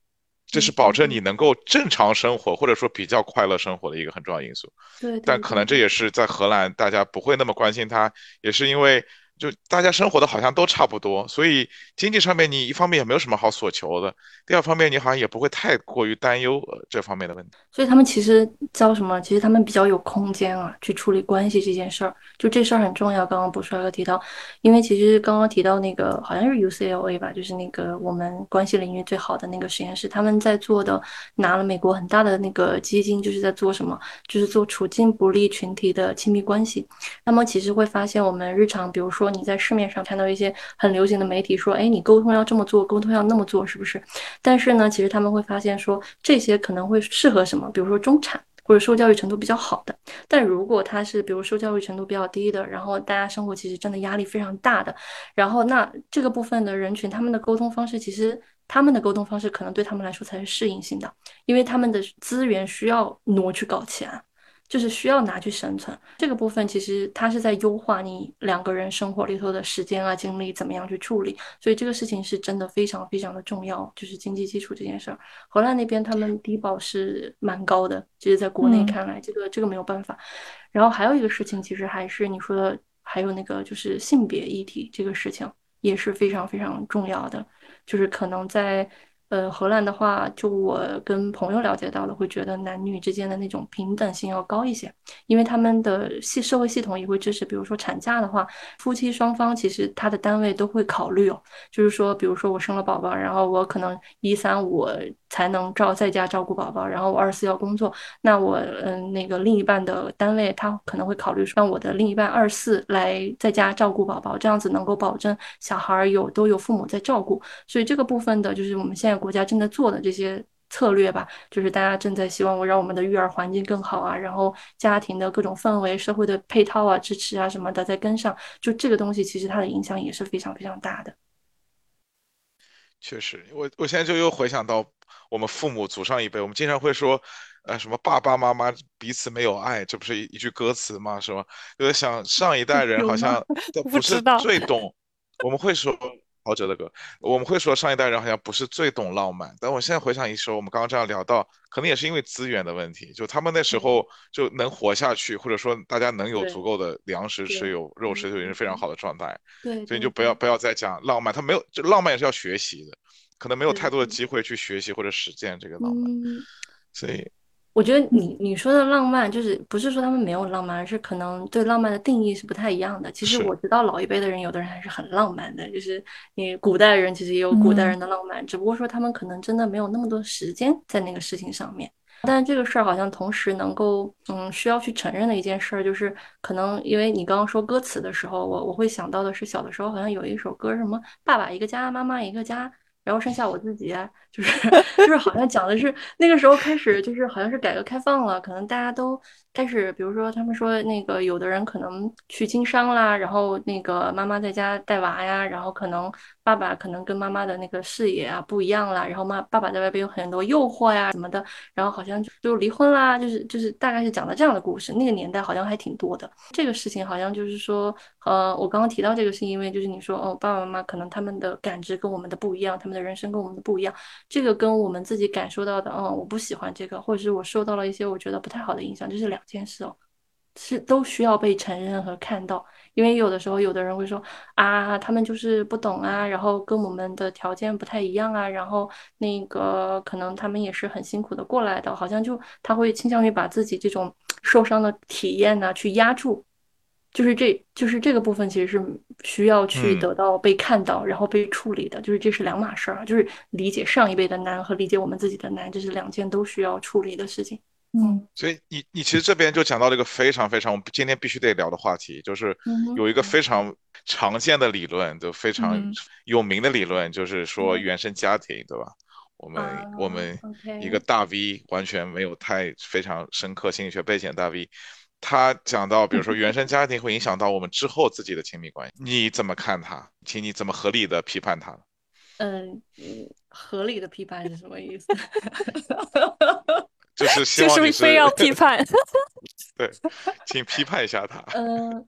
这是保证你能够正常生活或者说比较快乐生活的一个很重要因素。对，但可能这也是在荷兰大家不会那么关心它，也是因为。就大家生活的好像都差不多，所以经济上面你一方面也没有什么好所求的，第二方面你好像也不会太过于担忧呃这方面的问题。所以他们其实叫什么？其实他们比较有空间啊，去处理关系这件事儿。就这事儿很重要。刚刚卜帅哥提到，因为其实刚刚提到那个好像是 UCLA 吧，就是那个我们关系领域最好的那个实验室，他们在做的拿了美国很大的那个基金，就是在做什么？就是做处境不利群体的亲密关系。那么其实会发现，我们日常比如说。你在市面上看到一些很流行的媒体说，哎，你沟通要这么做，沟通要那么做，是不是？但是呢，其实他们会发现说，这些可能会适合什么？比如说中产或者受教育程度比较好的。但如果他是比如受教育程度比较低的，然后大家生活其实真的压力非常大的，然后那这个部分的人群，他们的沟通方式其实他们的沟通方式可能对他们来说才是适应性的，因为他们的资源需要挪去搞钱。就是需要拿去生存这个部分，其实它是在优化你两个人生活里头的时间啊、精力怎么样去处理，所以这个事情是真的非常非常的重要。就是经济基础这件事儿，荷兰那边他们低保是蛮高的，其实在国内看来，这个这个没有办法。然后还有一个事情，其实还是你说的，还有那个就是性别议题这个事情也是非常非常重要的，就是可能在。呃，荷兰的话，就我跟朋友了解到的，会觉得男女之间的那种平等性要高一些，因为他们的系社会系统也会支持，比如说产假的话，夫妻双方其实他的单位都会考虑哦，就是说，比如说我生了宝宝，然后我可能一三五才能照在家照顾宝宝，然后我二四要工作，那我嗯那个另一半的单位他可能会考虑，让我的另一半二四来在家照顾宝宝，这样子能够保证小孩有都有父母在照顾，所以这个部分的就是我们现在。国家正在做的这些策略吧，就是大家正在希望我让我们的育儿环境更好啊，然后家庭的各种氛围、社会的配套啊、支持啊什么的在跟上。就这个东西，其实它的影响也是非常非常大的。确实，我我现在就又回想到我们父母祖上一辈，我们经常会说，呃，什么爸爸妈妈彼此没有爱，这不是一一句歌词吗？是吗？就在想上一代人好像 都不是最懂，我们会说。陶喆的歌，我们会说上一代人好像不是最懂浪漫，但我现在回想一说，我们刚刚这样聊到，可能也是因为资源的问题，就他们那时候就能活下去，或者说大家能有足够的粮食吃，有肉吃，就已经是非常好的状态。对，所以就不要不要再讲浪漫，他没有，就浪漫也是要学习的，可能没有太多的机会去学习或者实践这个浪漫，所以。我觉得你你说的浪漫，就是不是说他们没有浪漫，而是可能对浪漫的定义是不太一样的。其实我知道老一辈的人，有的人还是很浪漫的，就是你古代人其实也有古代人的浪漫，只不过说他们可能真的没有那么多时间在那个事情上面。但这个事儿好像同时能够，嗯，需要去承认的一件事儿，就是可能因为你刚刚说歌词的时候，我我会想到的是小的时候好像有一首歌，什么爸爸一个家，妈妈一个家。然后剩下我自己，就是 就是好像讲的是那个时候开始，就是好像是改革开放了，可能大家都但是，比如说他们说那个有的人可能去经商啦，然后那个妈妈在家带娃呀，然后可能爸爸可能跟妈妈的那个视野啊不一样啦，然后妈爸爸在外边有很多诱惑呀什么的，然后好像就就离婚啦，就是就是大概是讲的这样的故事。那个年代好像还挺多的。这个事情好像就是说，呃，我刚刚提到这个是因为就是你说哦，爸爸妈妈可能他们的感知跟我们的不一样，他们的人生跟我们的不一样，这个跟我们自己感受到的，嗯，我不喜欢这个，或者是我受到了一些我觉得不太好的影响，这是两件事哦，是都需要被承认和看到。因为有的时候有的人会说啊，他们就是不懂啊，然后跟我们的条件不太一样啊，然后那个可能他们也是很辛苦的过来的，好像就他会倾向于把自己这种受伤的体验呢去压住。就是这就是这个部分，其实是需要去嗯得到被看到，然后被处理的。就是这是两码事儿啊，就是理解上一辈的难和理解我们自己的难，这是两件都需要处理的事情。嗯所以你你其实这边就讲到了一个非常非常我们今天必须得聊的话题，就是有一个非常常见的理论，就非常嗯有名的理论，就是说嗯原生家庭，对吧？我们啊我们，OK 一个大 V 完全没有太非常深刻心理学背景的大 V，他讲到，比如说原生家庭会影响到我们之后自己的亲密关系，你怎么看他？请你怎么合理的批判他？嗯嗯，合理的批判是什么意思？就是希就望你是非要批判。对，请批判一下他。嗯，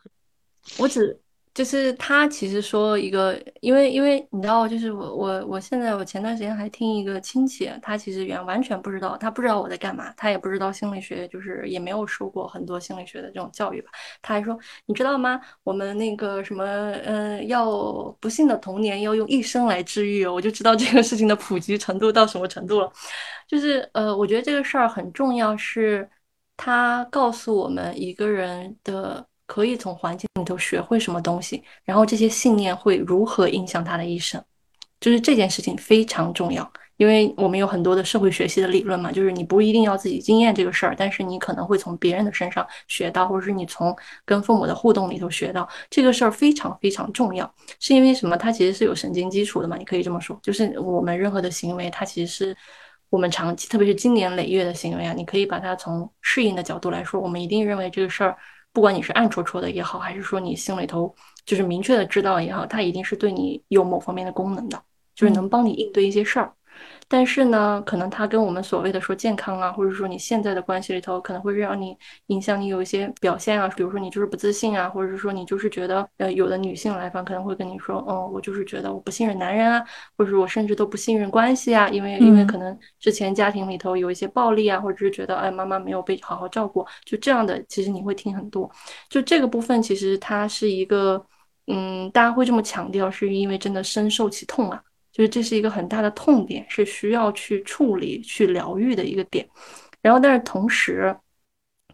我只就是他其实说一个，因为因为你知道，就是我我我现在我前段时间还听一个亲戚，他其实原完全不知道，他不知道我在干嘛，他也不知道心理学，就是也没有受过很多心理学的这种教育吧。他还说，你知道吗？我们那个什么，嗯，要不幸的童年要用一生来治愈，我就知道这个事情的普及程度到什么程度了。就是呃，我觉得这个事儿很重要，是它告诉我们一个人的可以从环境里头学会什么东西，然后这些信念会如何影响他的一生。就是这件事情非常重要，因为我们有很多的社会学习的理论嘛，就是你不一定要自己经验这个事儿，但是你可能会从别人的身上学到，或者是你从跟父母的互动里头学到这个事儿非常非常重要。是因为什么？它其实是有神经基础的嘛，你可以这么说，就是我们任何的行为，它其实是我们长期，特别是经年累月的行为啊，你可以把它从适应的角度来说，我们一定认为这个事儿，不管你是暗戳戳的也好，还是说你心里头就是明确的知道也好，它一定是对你有某方面的功能的，就是能帮你应对一些事儿。但是呢，可能它跟我们所谓的说健康啊，或者说你现在的关系里头，可能会让你影响你有一些表现啊，比如说你就是不自信啊，或者是说你就是觉得，呃，有的女性来访可能会跟你说，嗯，我就是觉得我不信任男人啊，或者是我甚至都不信任关系啊，因为因为嗯可能之前家庭里头有一些暴力啊，或者是觉得哎妈妈没有被好好照顾，就这样的，其实你会听很多。就这个部分，其实它是一个，嗯，大家会这么强调，是因为真的深受其痛啊。就是这是一个很大的痛点，是需要去处理、去疗愈的一个点。然后，但是同时，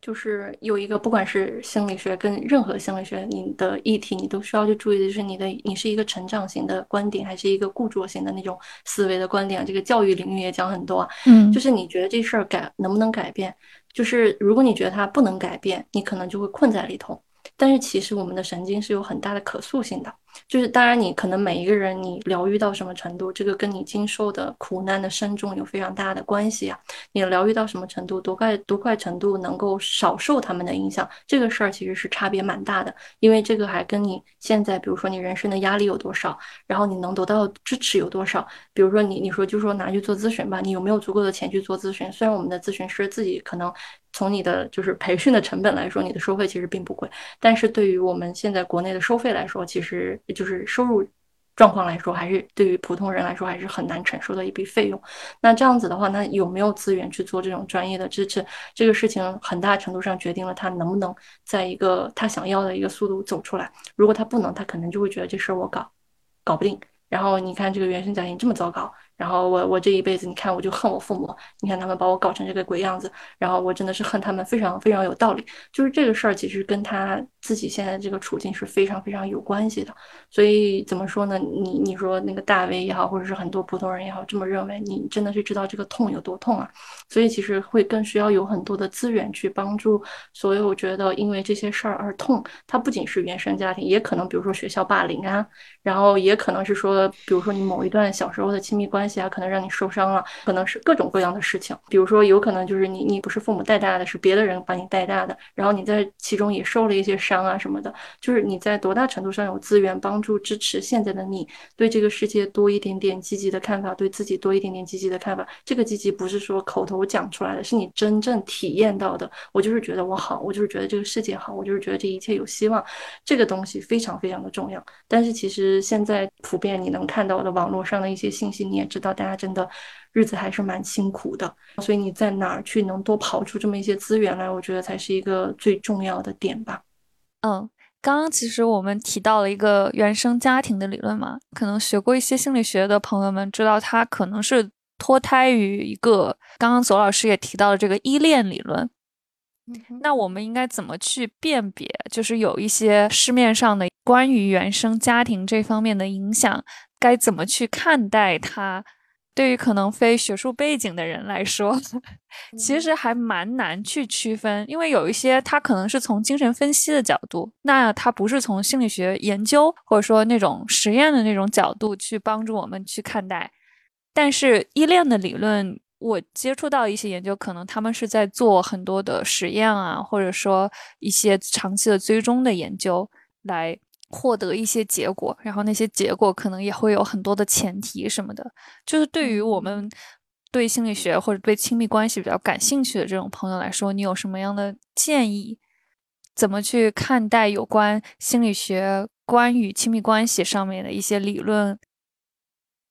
就是有一个，不管是心理学跟任何心理学，你的议题你都需要去注意的，就是你的你是一个成长型的观点，还是一个固着型的那种思维的观点啊。这个教育领域也讲很多啊，嗯就是你觉得这事儿改能不能改变？就是如果你觉得它不能改变，你可能就会困在里头。但是其实我们的神经是有很大的可塑性的，就是当然你可能每一个人你疗愈到什么程度，这个跟你经受的苦难的深重有非常大的关系啊。你疗愈到什么程度，多快多快程度能够少受他们的影响，这个事儿其实是差别蛮大的，因为这个还跟你现在比如说你人生的压力有多少，然后你能得到支持有多少。比如说你你说就说拿去做咨询吧，你有没有足够的钱去做咨询？虽然我们的咨询师自己可能从你的就是培训的成本来说，你的收费其实并不贵，但是对于我们现在国内的收费来说，其实就是收入状况来说，还是对于普通人来说还是很难承受的一笔费用。那这样子的话，那有没有资源去做这种专业的支持？这个事情很大程度上决定了他能不能在一个他想要的一个速度走出来。如果他不能，他可能就会觉得这事儿我搞搞不定。然后你看这个原生家庭这么糟糕，然后我我这一辈子，你看我就恨我父母，你看他们把我搞成这个鬼样子，然后我真的是恨他们，非常非常有道理。就是这个事儿，其实跟他自己现在这个处境是非常非常有关系的。所以怎么说呢？你你说那个大 V 也好，或者是很多普通人也好，这么认为，你真的是知道这个痛有多痛啊？所以其实会更需要有很多的资源去帮助所有觉得因为这些事儿而痛。它不仅是原生家庭，也可能比如说学校霸凌啊，然后也可能是说，比如说你某一段小时候的亲密关啊，可能让你受伤了，可能是各种各样的事情。比如说，有可能就是你你不是父母带大的，是别的人把你带大的，然后你在其中也受了一些伤啊什么的。就是你在多大程度上有资源帮助支持现在的你，对这个世界多一点点积极的看法，对自己多一点点积极的看法。这个积极不是说口头讲出来的，是你真正体验到的。我就是觉得我好，我就是觉得这个世界好，我就是觉得这一切有希望。这个东西非常非常的重要。但是其实现在普遍你能看到的网络上的一些信息，你也知道，大家真的日子还是蛮辛苦的。所以你在哪儿去能多跑出这么一些资源来，我觉得才是一个最重要的点吧。嗯，刚刚其实我们提到了一个原生家庭的理论嘛，可能学过一些心理学的朋友们知道，它可能是脱胎于一个刚刚左老师也提到的这个依恋理论。那我们应该怎么去辨别？就是有一些市面上的关于原生家庭这方面的影响，该怎么去看待它？对于可能非学术背景的人来说，其实还蛮难去区分，因为有一些它可能是从精神分析的角度，那它不是从心理学研究或者说那种实验的那种角度去帮助我们去看待。但是依恋的理论。我接触到一些研究，可能他们是在做很多的实验啊，或者说一些长期的追踪的研究，来获得一些结果。然后那些结果可能也会有很多的前提什么的。就是对于我们对心理学或者对亲密关系比较感兴趣的这种朋友来说，你有什么样的建议？怎么去看待有关心理学关于亲密关系上面的一些理论？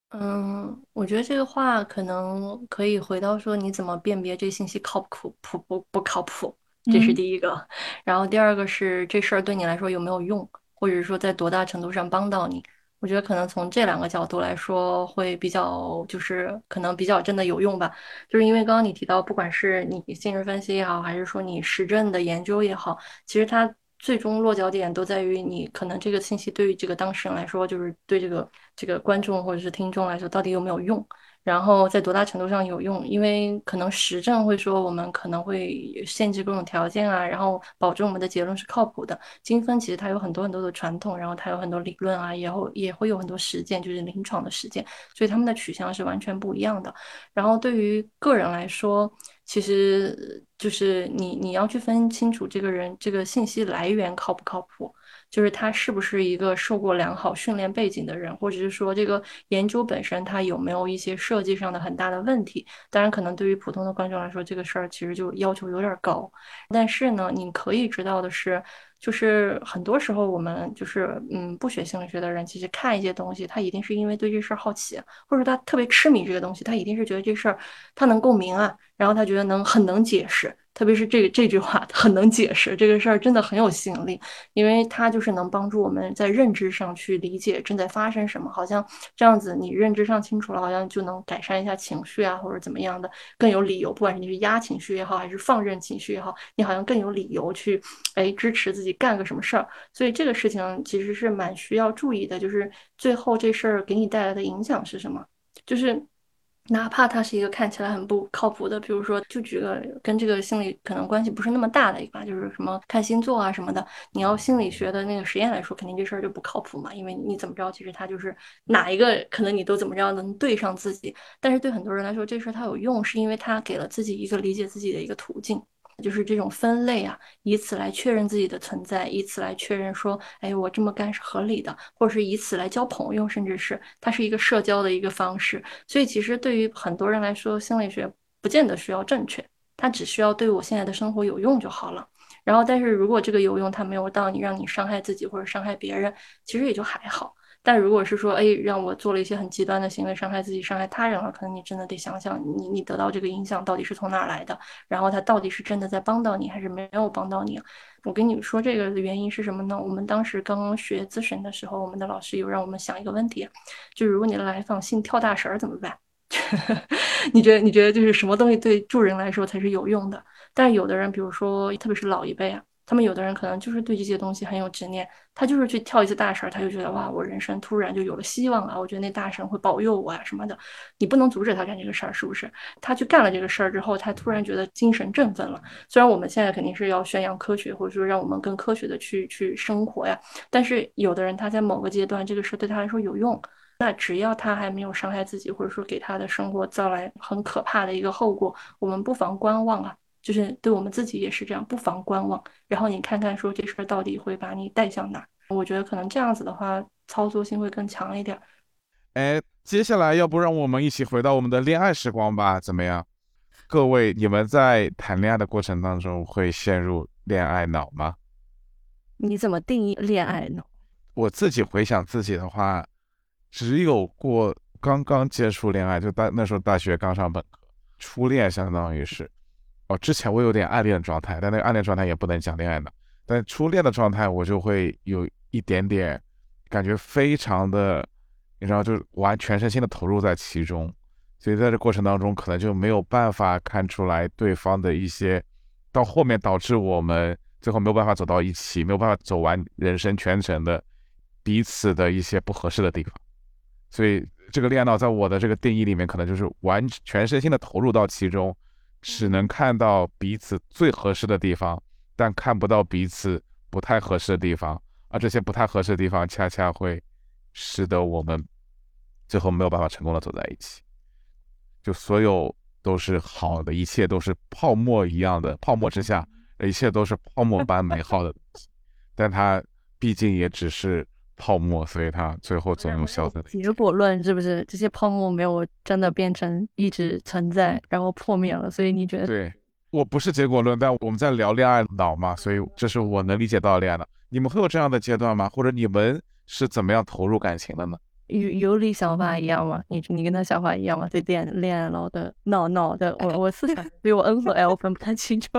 嗯，我觉得这个话可能可以回到说，你怎么辨别这信息靠谱不不不靠谱，这是第一个。然后第二个是这事儿对你来说有没有用，或者说在多大程度上帮到你？我觉得可能从这两个角度来说会比较，就是可能比较真的有用吧。就是因为刚刚你提到，不管是你信任分析也好，还是说你实证的研究也好，其实它。最终落脚点都在于你可能这个信息对于这个当事人来说，就是对这个这个观众或者是听众来说，到底有没有用？然后在多大程度上有用？因为可能实证会说我们可能会限制各种条件啊，然后保证我们的结论是靠谱的。精分其实它有很多很多的传统，然后它有很多理论啊，也会也会有很多实践，就是临床的实践，所以他们的取向是完全不一样的。然后对于个人来说，其实就是你你要去分清楚这个人这个信息来源靠不靠谱，就是他是不是一个受过良好训练背景的人，或者是说这个研究本身他有没有一些设计上的很大的问题。当然，可能对于普通的观众来说，这个事儿其实就要求有点高。但是呢，你可以知道的是。就是很多时候，我们就是嗯，不学心理学的人，其实看一些东西，他一定是因为对这事儿好奇，或者他特别痴迷这个东西，他一定是觉得这事儿他能共鸣啊，然后他觉得能很能解释。特别是这个这句话很能解释这个事儿，真的很有吸引力，因为它就是能帮助我们在认知上去理解正在发生什么。好像这样子，你认知上清楚了，好像就能改善一下情绪啊，或者怎么样的，更有理由。不管是你是压情绪也好，还是放任情绪也好，你好像更有理由去哎支持自己干个什么事儿。所以这个事情其实是蛮需要注意的，就是最后这事儿给你带来的影响是什么，就是。哪怕它是一个看起来很不靠谱的，比如说，就举个跟这个心理可能关系不是那么大的一个，就是什么看星座啊什么的。你要心理学的那个实验来说，肯定这事儿就不靠谱嘛，因为你怎么着，其实它就是哪一个可能你都怎么着能对上自己。但是对很多人来说，这事儿它有用，是因为它给了自己一个理解自己的一个途径。就是这种分类啊，以此来确认自己的存在，以此来确认说，哎，我这么干是合理的，或者是以此来交朋友，甚至是它是一个社交的一个方式。所以，其实对于很多人来说，心理学不见得需要正确，它只需要对我现在的生活有用就好了。然后，但是如果这个有用，它没有到你让你伤害自己或者伤害别人，其实也就还好。但如果是说，哎，让我做了一些很极端的行为，伤害自己、伤害他人了，可能你真的得想想，你你得到这个影响到底是从哪来的，然后他到底是真的在帮到你，还是没有帮到你？我跟你说这个的原因是什么呢？我们当时刚刚学咨询的时候，我们的老师有让我们想一个问题，就是如果你的来访信跳大神儿怎么办？你觉得你觉得就是什么东西对助人来说才是有用的？但有的人，比如说特别是老一辈啊。他们有的人可能就是对这些东西很有执念，他就是去跳一次大神，他就觉得哇，我人生突然就有了希望啊。我觉得那大神会保佑我啊什么的，你不能阻止他干这个事儿，是不是？他去干了这个事儿之后，他突然觉得精神振奋了。虽然我们现在肯定是要宣扬科学，或者说让我们更科学的去去生活呀，但是有的人他在某个阶段这个事对他来说有用，那只要他还没有伤害自己，或者说给他的生活造来很可怕的一个后果，我们不妨观望啊。就是对我们自己也是这样，不妨观望，然后你看看说这事儿到底会把你带向哪儿？我觉得可能这样子的话，操作性会更强一点。哎，接下来要不让我们一起回到我们的恋爱时光吧？怎么样？各位，你们在谈恋爱的过程当中会陷入恋爱脑吗？你怎么定义恋爱脑？我自己回想自己的话，只有过刚刚接触恋爱，就大那时候大学刚上本科，初恋相当于是。哦，之前我有点暗恋状态，但那个暗恋状态也不能讲恋爱的。但初恋的状态，我就会有一点点感觉，非常的，你知道，就完全身心的投入在其中。所以在这过程当中，可能就没有办法看出来对方的一些，到后面导致我们最后没有办法走到一起，没有办法走完人生全程的彼此的一些不合适的地方。所以这个恋爱脑在我的这个定义里面，可能就是完全身心的投入到其中。只能看到彼此最合适的地方，但看不到彼此不太合适的地方，而这些不太合适的地方，恰恰会使得我们最后没有办法成功的走在一起。就所有都是好的，一切都是泡沫一样的，泡沫之下，一切都是泡沫般美好的东西，但它毕竟也只是。泡沫，所以它最后总有消失的结果论是不是？这些泡沫没有真的变成一直存在，然后破灭了，所以你觉得？对，我不是结果论，但我们在聊恋爱脑嘛，所以这是我能理解到的恋爱脑。你们会有这样的阶段吗？或者你们是怎么样投入感情的呢？有有理想法一样吗？你你跟他想法一样吗？对恋恋爱脑的脑脑的，我我思想，所以我 N 和 L 分不太清楚，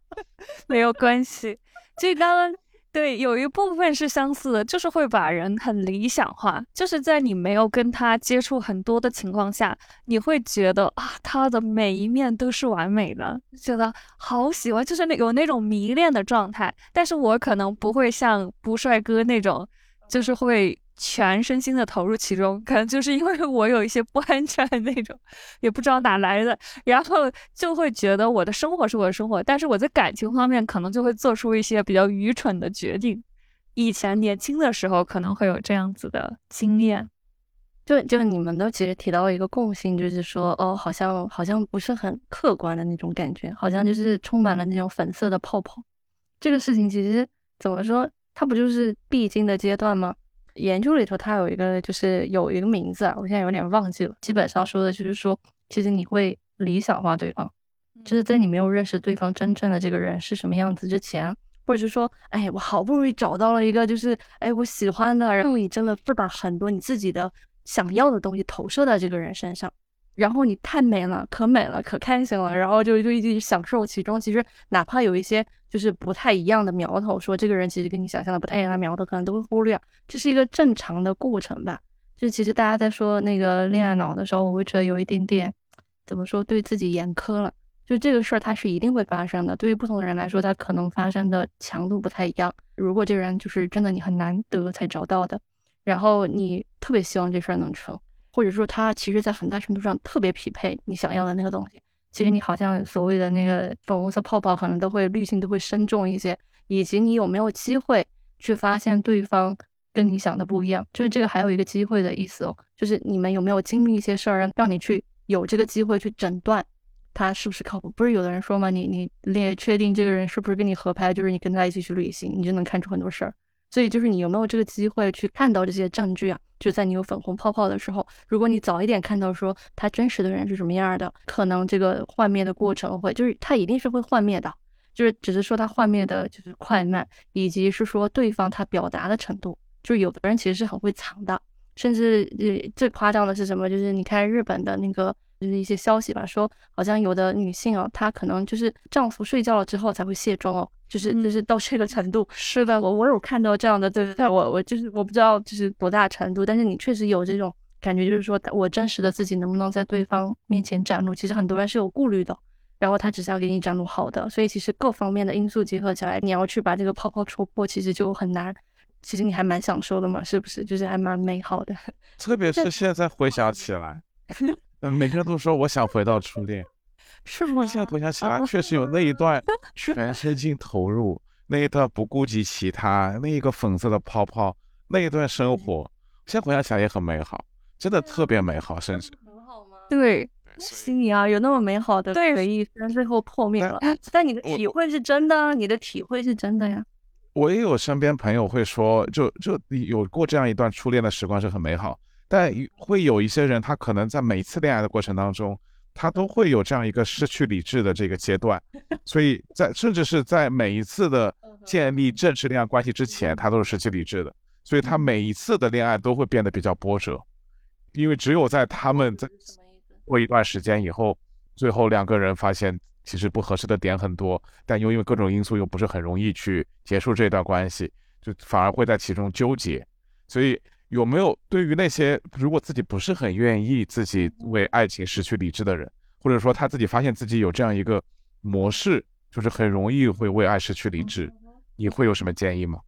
没有关系。就刚刚。对，有一部分是相似的，就是会把人很理想化，就是在你没有跟他接触很多的情况下，你会觉得啊，他的每一面都是完美的，觉得好喜欢，就是那有那种迷恋的状态。但是我可能不会像不帅哥那种，就是会。全身心的投入其中，可能就是因为我有一些不安全的那种，也不知道哪来的，然后就会觉得我的生活是我的生活，但是我在感情方面可能就会做出一些比较愚蠢的决定。以前年轻的时候可能会有这样子的经验，就就你们都其实提到一个共性，就是说哦，好像好像不是很客观的那种感觉，好像就是充满了那种粉色的泡泡。这个事情其实怎么说，它不就是必经的阶段吗？研究里头，它有一个就是有一个名字啊，我现在有点忘记了。基本上说的就是说，其实你会理想化对方，就是在你没有认识对方真正的这个人是什么样子之前，或者是说，哎，我好不容易找到了一个就是哎我喜欢的，然后你真的会把很多你自己的想要的东西投射在这个人身上。然后你太美了，可美了，可开心了，然后就就一直享受其中。其实哪怕有一些就是不太一样的苗头，说这个人其实跟你想象的不太一样苗头，可能都会忽略。这是一个正常的过程吧。就其实大家在说那个恋爱脑的时候，我会觉得有一点点怎么说，对自己严苛了。就这个事儿，它是一定会发生的。对于不同的人来说，它可能发生的强度不太一样。如果这个人就是真的你很难得才找到的，然后你特别希望这事儿能成。或者说，他其实，在很大程度上特别匹配你想要的那个东西。其实，你好像所谓的那个粉红色泡泡，可能都会滤镜都会深重一些。以及你有没有机会去发现对方跟你想的不一样？就是这个还有一个机会的意思哦。就是你们有没有经历一些事儿，让让你去有这个机会去诊断他是不是靠谱？不是有的人说吗？你你列确定这个人是不是跟你合拍，就是你跟他一起去旅行，你就能看出很多事儿。所以，就是你有没有这个机会去看到这些证据啊？就在你有粉红泡泡的时候，如果你早一点看到说他真实的人是什么样的，可能这个幻灭的过程会，就是他一定是会幻灭的，就是只是说他幻灭的就是快慢，以及是说对方他表达的程度，就是有的人其实是很会藏的，甚至呃最夸张的是什么？就是你看日本的那个。就是一些消息吧，说好像有的女性啊，她可能就是丈夫睡觉了之后才会卸妆哦，就是就是到这个程度。是的，我我有看到这样的，对对对，我我就是我不知道就是多大程度，但是你确实有这种感觉就是说我真实的自己能不能在对方面前展露，其实很多人是有顾虑的。然后他只是要给你展露好的，所以其实各方面的因素结合起来，你要去把这个泡泡戳破，其实就很难。其实你还蛮享受的嘛，是不是？就是还蛮美好的。特别 是现在回想起来，嗯，每个人都说我想回到初恋，是吗？现在回想起来，确实有那一段全身心投入，那一段不顾及其他，那一个粉色的泡泡，那一段生活，现在回想起来也很美好，真的特别美好，甚至很好吗？对，心里啊有那么美好的回忆，虽然最后破灭了，但你的体会是真的，你的体会是真的呀。我也有身边朋友会说，就就有过这样一段初恋的时光是很美好，但会有一些人，他可能在每一次恋爱的过程当中，他都会有这样一个失去理智的这个阶段，所以在甚至是在每一次的建立正式恋爱关系之前，他都是失去理智的，所以他每一次的恋爱都会变得比较波折，因为只有在他们在过一段时间以后，最后两个人发现。其实不合适的点很多，但又因为各种因素又不是很容易去结束这段关系，就反而会在其中纠结。所以有没有对于那些如果自己不是很愿意自己为爱情失去理智的人，或者说他自己发现自己有这样一个模式，就是很容易会为爱失去理智，你会有什么建议吗？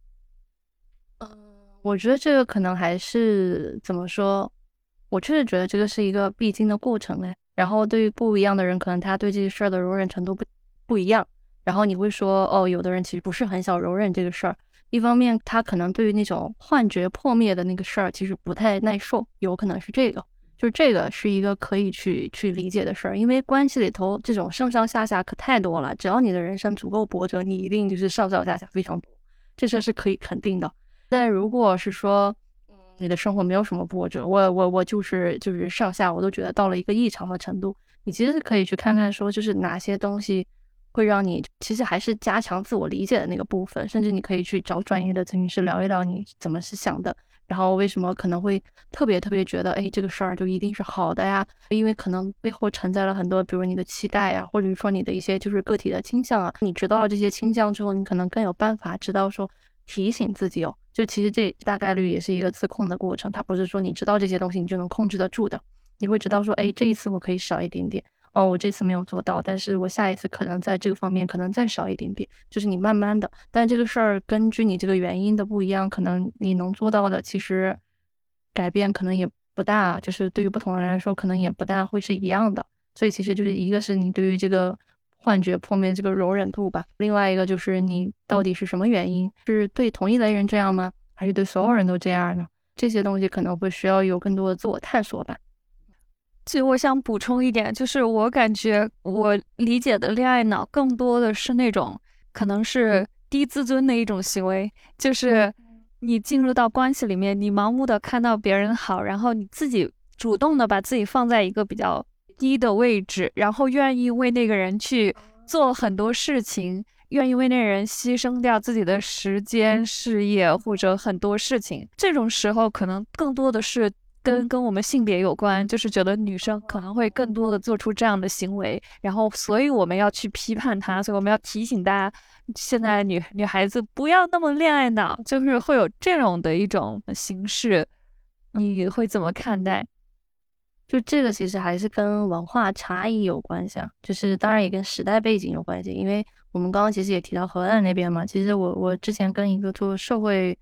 嗯，我觉得这个可能还是怎么说，我确实觉得这个是一个必经的过程嘞。然后对于不一样的人，可能他对这个事儿的容忍程度不不一样。然后你会说，哦，有的人其实不是很想容忍这个事儿。一方面，他可能对于那种幻觉破灭的那个事儿，其实不太耐受，有可能是这个。就是这个是一个可以去去理解的事儿，因为关系里头这种上上下下可太多了。只要你的人生足够波折，你一定就是上上下下非常多，这事是可以肯定的。但如果是说，你的生活没有什么波折，我我我就是就是上下我都觉得到了一个异常的程度。你其实可以去看看说，就是哪些东西会让你其实还是加强自我理解的那个部分，甚至你可以去找专业的咨询师聊一聊你怎么是想的，然后为什么可能会特别特别觉得哎这个事儿就一定是好的呀？因为可能背后承载了很多，比如你的期待呀，或者说你的一些就是个体的倾向啊。你知道了这些倾向之后，你可能更有办法知道说提醒自己哦。就其实这大概率也是一个自控的过程，它不是说你知道这些东西你就能控制得住的。你会知道说，哎，这一次我可以少一点点，哦，我这次没有做到，但是我下一次可能在这个方面可能再少一点点，就是你慢慢的。但这个事儿根据你这个原因的不一样，可能你能做到的其实改变可能也不大，就是对于不同人来说可能也不大会是一样的。所以其实就是一个是你对于这个。幻觉破灭这个容忍度吧，另外一个就是你到底是什么原因？是对同一类人这样吗？还是对所有人都这样呢？这些东西可能会需要有更多的自我探索吧。其实我想补充一点，就是我感觉我理解的恋爱脑更多的是那种可能是低自尊的一种行为，就是。你进入到关系里面，你盲目的看到别人好，然后你自己主动的把自己放在一个比较。低的位置，然后愿意为那个人去做很多事情，愿意为那个人牺牲掉自己的时间、事业或者很多事情。这种时候，可能更多的是跟跟我们性别有关，就是觉得女生可能会更多的做出这样的行为，然后所以我们要去批判她，所以我们要提醒大家，现在女女孩子不要那么恋爱脑，就是会有这种的一种形式，你会怎么看待？就这个其实还是跟文化差异有关系啊，就是当然也跟时代背景有关系。因为我们刚刚其实也提到荷兰那边嘛，其实我我之前跟一个做社会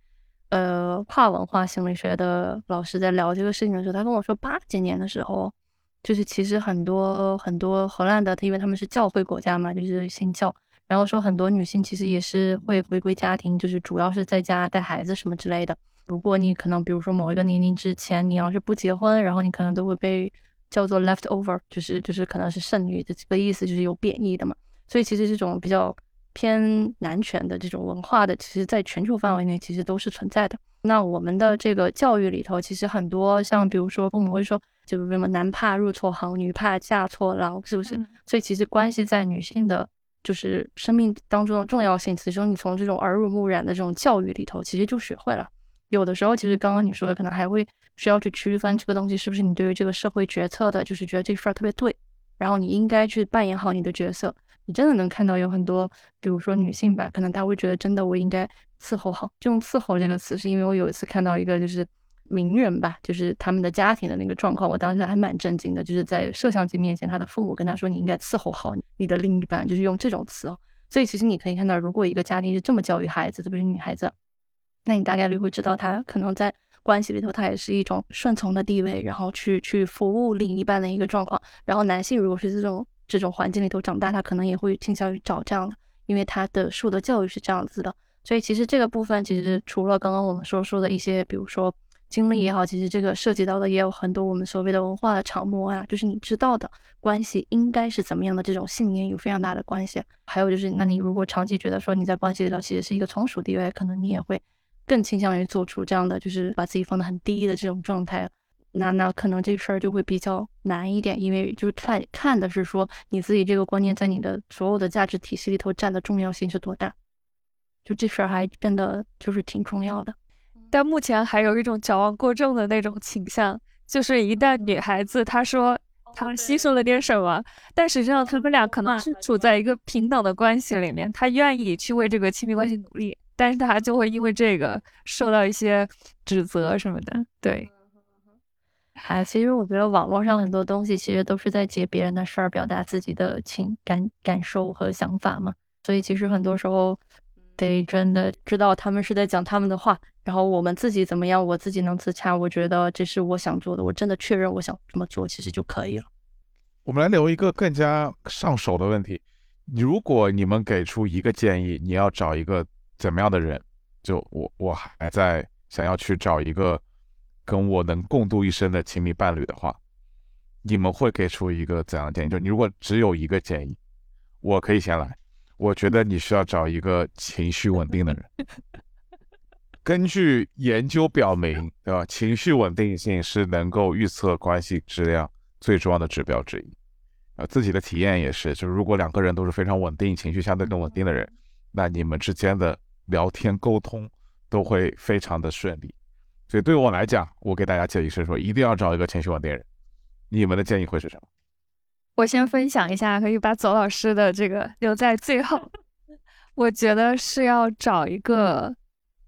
呃跨文化心理学的老师在聊这个事情的时候，他跟我说八几年的时候，就是其实很多很多荷兰的，因为他们是教会国家嘛，就是信教，然后说很多女性其实也是会回归家庭，就是主要是在家带孩子什么之类的。如果你可能，比如说某一个年龄之前，你要是不结婚，然后你可能都会被叫做 leftover，就是就是可能是剩女的这个意思，就是有贬义的嘛。所以其实这种比较偏男权的这种文化的，其实在全球范围内其实都是存在的。那我们的这个教育里头，其实很多像比如说父母会说，就是什么男怕入错行，女怕嫁错郎，是不是？所以其实关系在女性的，就是生命当中的重要性，其实你从这种耳濡目染的这种教育里头，其实就学会了。有的时候，其实刚刚你说的，可能还会需要去区分这个东西是不是你对于这个社会决策的，就是觉得这事儿特别对，然后你应该去扮演好你的角色。你真的能看到有很多，比如说女性吧，可能她会觉得真的我应该伺候好。就用“伺候”这个词，是因为我有一次看到一个就是名人吧，就是他们的家庭的那个状况，我当时还蛮震惊的。就是在摄像机面前，他的父母跟他说：“你应该伺候好你的另一半。”就是用这种词哦。所以其实你可以看到，如果一个家庭是这么教育孩子，特别是女孩子，那你大概率会知道，他可能在关系里头，他也是一种顺从的地位，然后去去服务另一半的一个状况。然后男性如果是这种这种环境里头长大，他可能也会倾向于找这样的，因为他的受的教育是这样子的。所以其实这个部分，其实除了刚刚我们说说的一些，比如说。经历也好，其实这个涉及到的也有很多我们所谓的文化的长模啊，就是你知道的关系应该是怎么样的这种信念有非常大的关系。还有就是，那你如果长期觉得说你在关系里头其实是一个从属地位，可能你也会更倾向于做出这样的，就是把自己放得很低的这种状态。那那可能这事儿就会比较难一点，因为就是看看的是说你自己这个观念在你的所有的价值体系里头占的重要性是多大，就这事儿还真的就是挺重要的。但目前还有一种矫枉过正的那种倾向，就是一旦女孩子她说她吸收了点什么，但实际上他们俩可能是处在一个平等的关系里面，她愿意去为这个亲密关系努力，但是她就会因为这个受到一些指责什么的。对，哎，其实我觉得网络上很多东西其实都是在借别人的事儿表达自己的情感感受和想法嘛，所以其实很多时候得真的知道他们是在讲他们的话。然后我们自己怎么样？我自己能自洽，我觉得这是我想做的。我真的确认我想这么做，其实就可以了。我们来留一个更加上手的问题：如果你们给出一个建议，你要找一个怎么样的人？就我，我还在想要去找一个跟我能共度一生的亲密伴侣的话，你们会给出一个怎样的建议？就你如果只有一个建议，我可以先来。我觉得你需要找一个情绪稳定的人。根据研究表明，对吧？情绪稳定性是能够预测关系质量最重要的指标之一。啊，自己的体验也是，就是如果两个人都是非常稳定、情绪相对更稳定的人，那你们之间的聊天沟通都会非常的顺利。所以对我来讲，我给大家建议是说，一定要找一个情绪稳定人。你们的建议会是什么？我先分享一下，可以把左老师的这个留在最后。我觉得是要找一个。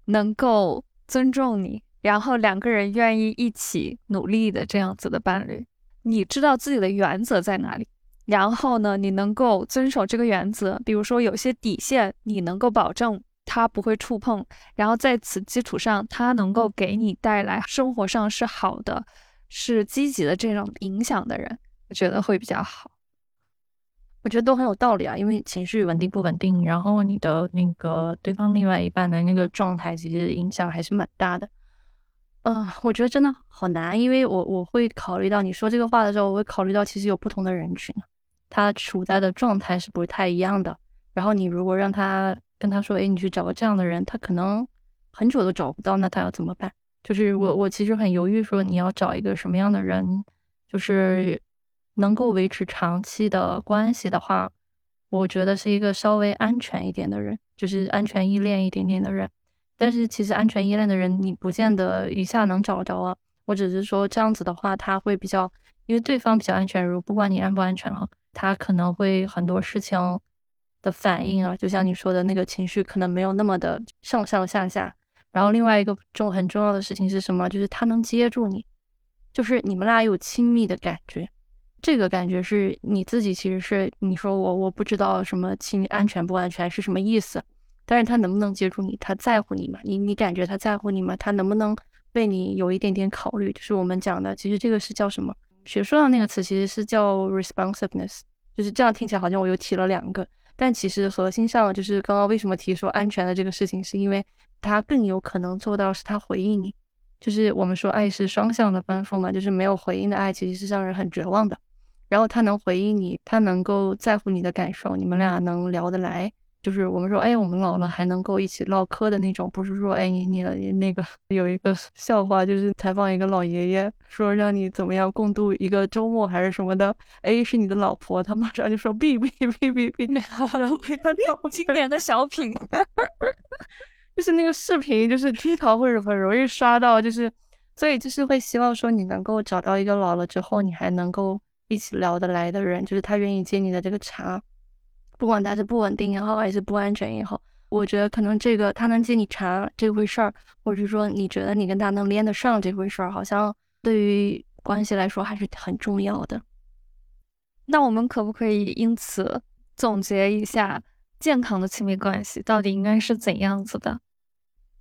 能够尊重你，然后两个人愿意一起努力的这样子的伴侣，你知道自己的原则在哪里，然后呢，你能够遵守这个原则，比如说有些底线你能够保证他不会触碰，然后在此基础上，他能够给你带来生活上是好的、是积极的这种影响的人，我觉得会比较好。我觉得都很有道理啊，因为情绪稳定不稳定，然后你的那个对方另外一半的那个状态，其实影响还是蛮大的。嗯，我觉得真的好难，因为我我会考虑到你说这个话的时候，我会考虑到其实有不同的人群，他处在的状态是不太一样的。然后你如果让他跟他说，哎，你去找个这样的人，他可能很久都找不到，那他要怎么办？就是我我其实很犹豫，说你要找一个什么样的人，就是。能够维持长期的关系的话，我觉得是一个稍微安全一点的人，就是安全依恋一点点的人。但是其实安全依恋的人，你不见得一下能找着啊。我只是说这样子的话，他会比较，因为对方比较安全，如不管你安不安全哈，他可能会很多事情的反应啊，就像你说的那个情绪，可能没有那么的上上下下。然后另外一个重很重要的事情是什么？就是他能接住你，就是你们俩有亲密的感觉。这个感觉是你自己，其实是你说我我不知道什么亲安全不安全是什么意思，但是他能不能接住你？他在乎你吗？你你感觉他在乎你吗？他能不能为你有一点点考虑？就是我们讲的，其实这个是叫什么？学术上那个词其实是叫 responsiveness，就是这样听起来好像我又提了两个，但其实核心上就是刚刚为什么提说安全的这个事情，是因为他更有可能做到是他回应你，就是我们说爱是双向的奔赴嘛，就是没有回应的爱其实是让人很绝望的。然后他能回应你，他能够在乎你的感受，你们俩能聊得来，就是我们说，哎，我们老了还能够一起唠嗑的那种，不是说，哎，你你那个 有一个笑话，就是采访一个老爷爷，说让你怎么样共度一个周末还是什么的，A 是你的老婆，他马上就说 B B B B B，然后给他跳经典的小品，就是那个视频，就是经常会很容易刷到，就是所以就是会希望说你能够找到一个老了之后你还能够。一起聊得来的人，就是他愿意接你的这个茬，不管他是不稳定也好，还是不安全也好。我觉得可能这个他能接你茬这回事儿，或者是说你觉得你跟他能连得上这回事儿，好像对于关系来说还是很重要的。那我们可不可以因此总结一下，健康的亲密关系到底应该是怎样子的？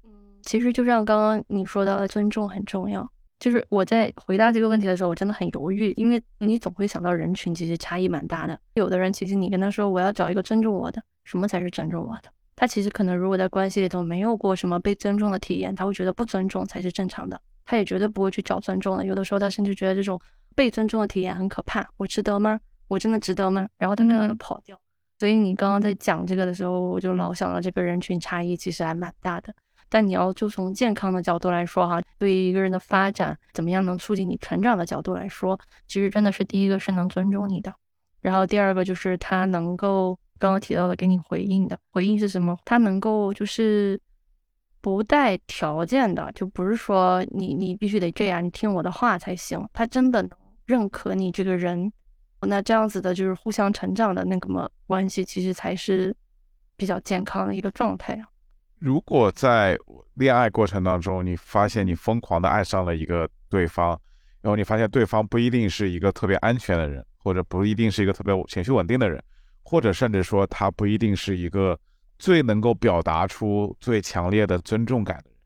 嗯，其实就像刚刚你说到的，尊重很重要。就是我在回答这个问题的时候，我真的很犹豫，因为你总会想到人群其实差异蛮大的。有的人其实你跟他说我要找一个尊重我的，什么才是尊重我的？他其实可能如果在关系里头没有过什么被尊重的体验，他会觉得不尊重才是正常的，他也绝对不会去找尊重的。有的时候他甚至觉得这种被尊重的体验很可怕，我值得吗？我真的值得吗？然后他可能跑掉。所以你刚刚在讲这个的时候，我就老想到这个人群差异其实还蛮大的。但你要就从健康的角度来说哈，对于一个人的发展，怎么样能促进你成长的角度来说，其实真的是第一个是能尊重你的，然后第二个就是他能够刚刚提到的给你回应的，回应是什么？他能够就是不带条件的，就不是说你你必须得这样，你听我的话才行。他真的认可你这个人，那这样子的就是互相成长的那个么关系，其实才是比较健康的一个状态啊。如果在恋爱过程当中，你发现你疯狂的爱上了一个对方，然后你发现对方不一定是一个特别安全的人，或者不一定是一个特别情绪稳定的人，或者甚至说他不一定是一个最能够表达出最强烈的尊重感的人，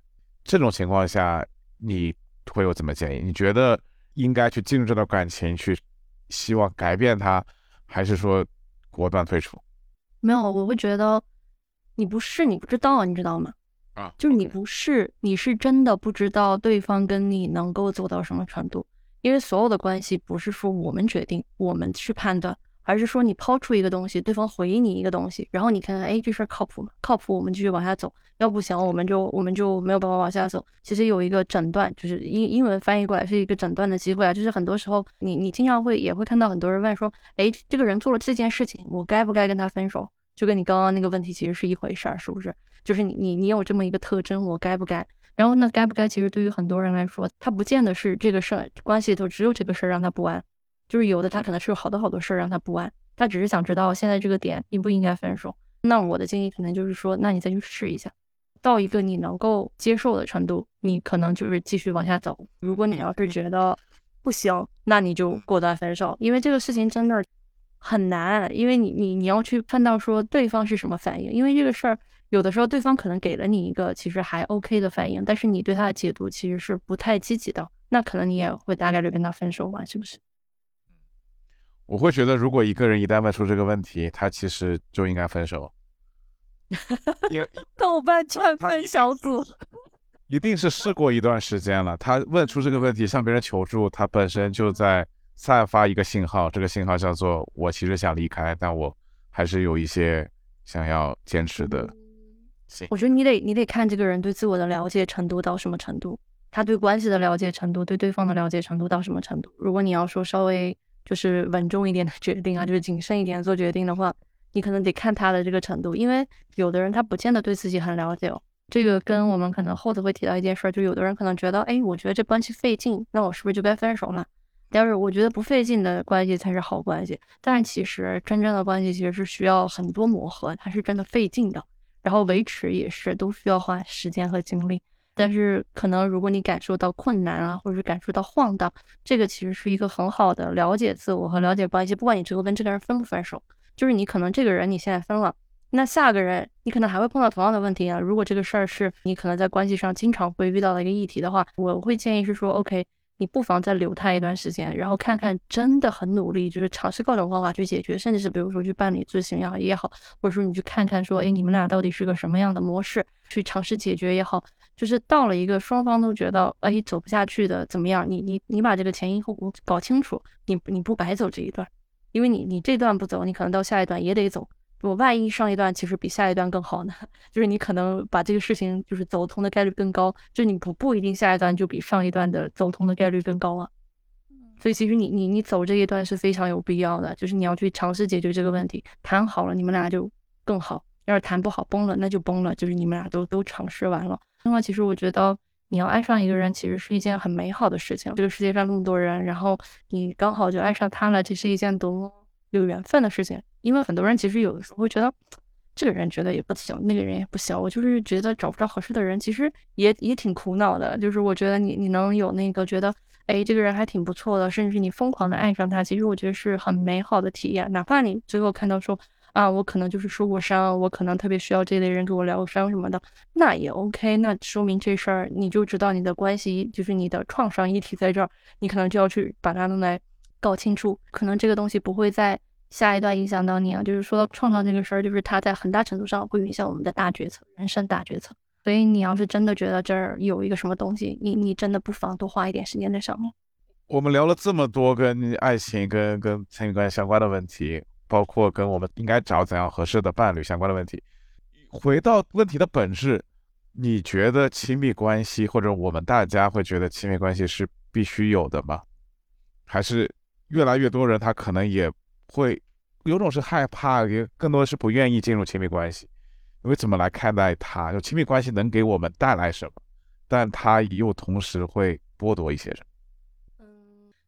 这种情况下，你会有怎么建议？你觉得应该去进入这段感情，去希望改变他，还是说果断退出？没有，我会觉得。你不是你不知道，你知道吗？啊，就是你不是，你是真的不知道对方跟你能够走到什么程度。因为所有的关系不是说我们决定，我们去判断，而是说你抛出一个东西，对方回你一个东西，然后你看看，哎，这事儿靠谱吗？靠谱，我们继续往下走；要不行，我们就我们就没有办法往下走。其实有一个诊断，就是英英文翻译过来是一个诊断的机会啊。就是很多时候，你你经常会也会看到很多人问说，哎，这个人做了这件事情，我该不该跟他分手？就跟你刚刚那个问题其实是一回事儿，是不是？就是你你你有这么一个特征，我该不该？然后那该不该？其实对于很多人来说，他不见得是这个事儿关系里头只有这个事儿让他不安，就是有的他可能是有好多好多事儿让他不安，他只是想知道现在这个点应不应该分手。那我的建议可能就是说，那你再去试一下，到一个你能够接受的程度，你可能就是继续往下走。如果你要是觉得不行，那你就果断分手，因为这个事情真的。很难，因为你你你要去判断说对方是什么反应，因为这个事儿有的时候对方可能给了你一个其实还 OK 的反应，但是你对他的解读其实是不太积极的，那可能你也会大概率跟他分手吧，是不是？我会觉得，如果一个人一旦问出这个问题，他其实就应该分手。因为 豆瓣劝分小组一定是试过一段时间了，他问出这个问题向别人求助，他本身就在。散发一个信号，这个信号叫做我其实想离开，但我还是有一些想要坚持的。我觉得你得你得看这个人对自我的了解程度到什么程度，他对关系的了解程度，对对方的了解程度到什么程度。如果你要说稍微就是稳重一点的决定啊，就是谨慎一点做决定的话，你可能得看他的这个程度，因为有的人他不见得对自己很了解哦。这个跟我们可能后头会提到一件事，就有的人可能觉得，哎，我觉得这关系费劲，那我是不是就该分手了？但是我觉得不费劲的关系才是好关系，但是其实真正的关系其实是需要很多磨合，它是真的费劲的，然后维持也是都需要花时间和精力。但是可能如果你感受到困难啊，或者是感受到晃荡，这个其实是一个很好的了解自我和了解关系。不管你最后跟这个人分不分手，就是你可能这个人你现在分了，那下个人你可能还会碰到同样的问题啊。如果这个事儿是你可能在关系上经常会遇到的一个议题的话，我会建议是说，OK。你不妨再留他一段时间，然后看看真的很努力，就是尝试各种方法去解决，甚至是比如说去办理咨询也好也好，或者说你去看看说，哎，你们俩到底是个什么样的模式，去尝试解决也好，就是到了一个双方都觉得哎走不下去的怎么样，你你你把这个前因后果搞清楚，你你不白走这一段，因为你你这段不走，你可能到下一段也得走。我万一上一段其实比下一段更好呢？就是你可能把这个事情就是走通的概率更高，就你不不一定下一段就比上一段的走通的概率更高啊。所以其实你你你走这一段是非常有必要的，就是你要去尝试解决这个问题，谈好了你们俩就更好；要是谈不好崩了那就崩了，就是你们俩都都尝试完了。另外其实我觉得你要爱上一个人其实是一件很美好的事情。这个世界上那么多人，然后你刚好就爱上他了，这是一件多么有缘分的事情。因为很多人其实有的时候会觉得，这个人觉得也不行，那个人也不行，我就是觉得找不着合适的人，其实也也挺苦恼的。就是我觉得你你能有那个觉得，哎，这个人还挺不错的，甚至你疯狂的爱上他，其实我觉得是很美好的体验。哪怕你最后看到说，啊，我可能就是受过伤，我可能特别需要这类人给我疗伤什么的，那也 OK。那说明这事儿你就知道你的关系就是你的创伤议题在这儿，你可能就要去把它弄来搞清楚，可能这个东西不会在。下一段影响到你啊，就是说创伤这个事儿，就是它在很大程度上会影响我们的大决策，人生大决策。所以你要是真的觉得这儿有一个什么东西，你你真的不妨多花一点时间在上面。我们聊了这么多跟爱情、跟跟亲密关系相关的问题，包括跟我们应该找怎样合适的伴侣相关的问题。回到问题的本质，你觉得亲密关系或者我们大家会觉得亲密关系是必须有的吗？还是越来越多人他可能也？会有种是害怕，也更多的是不愿意进入亲密关系，因为怎么来看待它？就亲密关系能给我们带来什么？但它又同时会剥夺一些什么？嗯，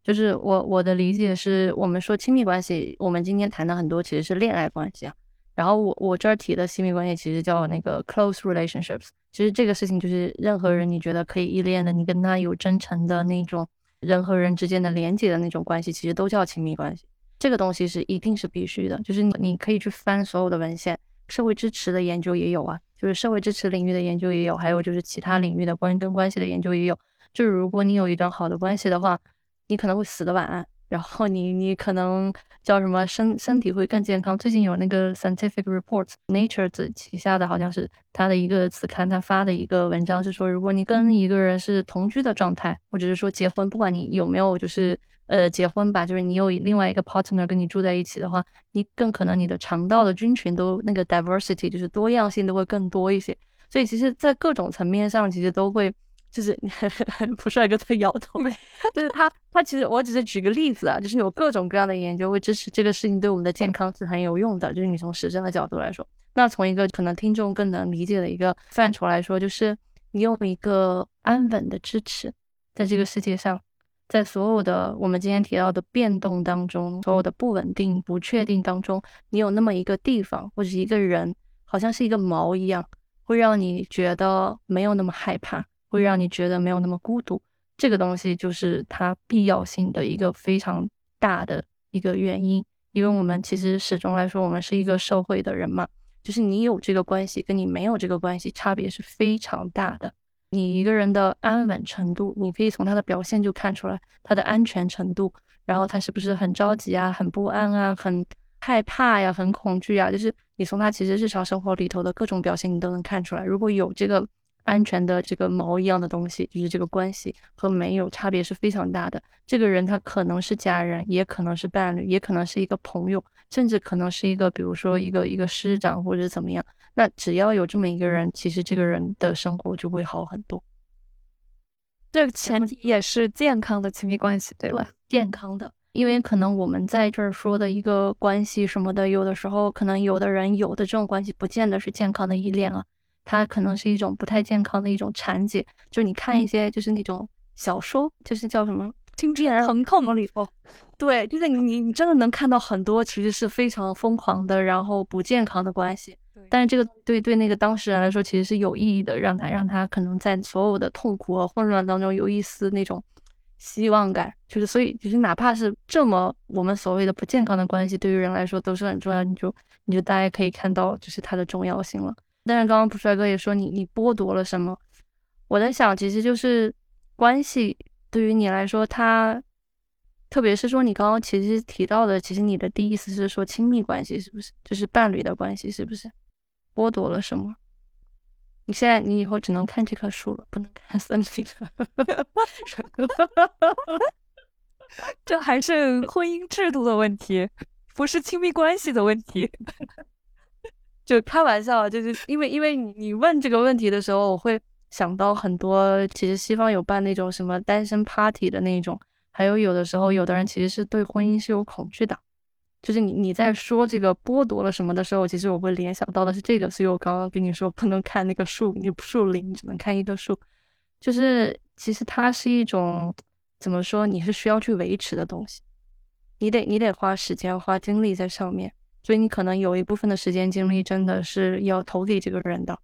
就是我我的理解是，我们说亲密关系，我们今天谈的很多其实是恋爱关系啊。然后我我这儿提的亲密关系其实叫那个 close relationships。其实这个事情就是任何人你觉得可以依恋的，你跟他有真诚的那种人和人之间的连接的那种关系，其实都叫亲密关系。这个东西是一定是必须的，就是你你可以去翻所有的文献，社会支持的研究也有啊，就是社会支持领域的研究也有，还有就是其他领域的关跟关系的研究也有。就是如果你有一段好的关系的话，你可能会死得晚，然后你你可能叫什么身身体会更健康。最近有那个 scientific reports，Nature 子旗下的好像是他的一个子刊，他发的一个文章是说，如果你跟一个人是同居的状态，或者是说结婚，不管你有没有就是。呃，结婚吧，就是你有另外一个 partner 跟你住在一起的话，你更可能你的肠道的菌群都那个 diversity 就是多样性都会更多一些。所以其实，在各种层面上，其实都会就是 不帅哥在摇头，就是他他其实我只是举个例子啊，就是有各种各样的研究会支持这个事情对我们的健康是很有用的。就是你从实证的角度来说，那从一个可能听众更能理解的一个范畴来说，就是你有一个安稳的支持，在这个世界上。在所有的我们今天提到的变动当中，所有的不稳定、不确定当中，你有那么一个地方或者一个人，好像是一个锚一样，会让你觉得没有那么害怕，会让你觉得没有那么孤独。这个东西就是它必要性的一个非常大的一个原因，因为我们其实始终来说，我们是一个社会的人嘛，就是你有这个关系，跟你没有这个关系，差别是非常大的。你一个人的安稳程度，你可以从他的表现就看出来他的安全程度，然后他是不是很着急啊、很不安啊、很害怕呀、很恐惧啊，就是你从他其实日常生活里头的各种表现，你都能看出来。如果有这个安全的这个毛一样的东西，就是这个关系和没有差别是非常大的。这个人他可能是家人，也可能是伴侣，也可能是一个朋友，甚至可能是一个，比如说一个一个师长或者怎么样。那只要有这么一个人，其实这个人的生活就会好很多。这个前提也是健康的亲密关系，对吧？健康的，因为可能我们在这儿说的一个关系什么的，有的时候可能有的人有的这种关系，不见得是健康的依恋啊，它可能是一种不太健康的一种缠结。就你看一些就是那种小说，就是叫什么青春疼痛里头，对，就是你你你真的能看到很多其实是非常疯狂的，然后不健康的关系。但是这个对对那个当事人来说其实是有意义的，让他让他可能在所有的痛苦和混乱当中有一丝那种希望感，就是所以就是哪怕是这么我们所谓的不健康的关系，对于人来说都是很重要。你就你就大家可以看到就是它的重要性了。但是刚刚朴帅哥也说你你剥夺了什么？我在想其实就是关系对于你来说，他特别是说你刚刚其实提到的，其实你的第一意思是说亲密关系是不是？就是伴侣的关系是不是？剥夺了什么？你现在你以后只能看这棵树了，不能看森林了。这还是婚姻制度的问题，不是亲密关系的问题。就开玩笑，就是因为因为你你问这个问题的时候，我会想到很多。其实西方有办那种什么单身 party 的那种，还有有的时候有的人其实是对婚姻是有恐惧的。就是你你在说这个剥夺了什么的时候，其实我会联想到的是这个，所以我刚刚跟你说不能看那个树，你树林只能看一棵树，就是其实它是一种怎么说，你是需要去维持的东西，你得你得花时间花精力在上面，所以你可能有一部分的时间精力真的是要投给这个人的。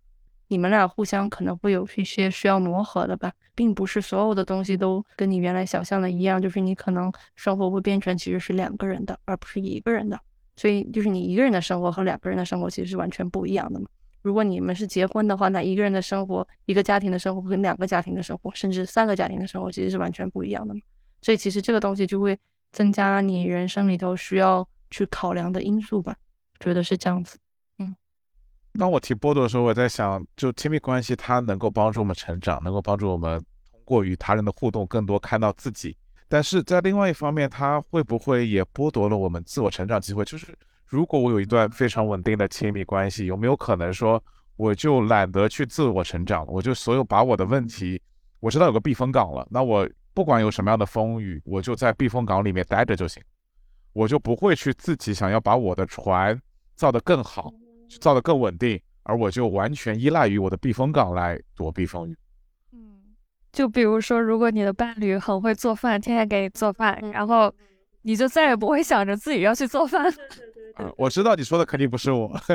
你们俩互相可能会有一些需要磨合的吧，并不是所有的东西都跟你原来想象的一样，就是你可能生活会变成其实是两个人的，而不是一个人的。所以就是你一个人的生活和两个人的生活其实是完全不一样的嘛。如果你们是结婚的话，那一个人的生活、一个家庭的生活跟两个家庭的生活，甚至三个家庭的生活其实是完全不一样的嘛。所以其实这个东西就会增加你人生里头需要去考量的因素吧，觉得是这样子。当我提剥夺的时候，我在想，就亲密关系它能够帮助我们成长，能够帮助我们通过与他人的互动更多看到自己。但是在另外一方面，它会不会也剥夺了我们自我成长机会？就是如果我有一段非常稳定的亲密关系，有没有可能说我就懒得去自我成长，我就所有把我的问题，我知道有个避风港了，那我不管有什么样的风雨，我就在避风港里面待着就行，我就不会去自己想要把我的船造得更好。造得更稳定，而我就完全依赖于我的避风港来躲避风雨。嗯，就比如说，如果你的伴侣很会做饭，天天给你做饭，然后你就再也不会想着自己要去做饭。嗯，我知道你说的肯定不是我。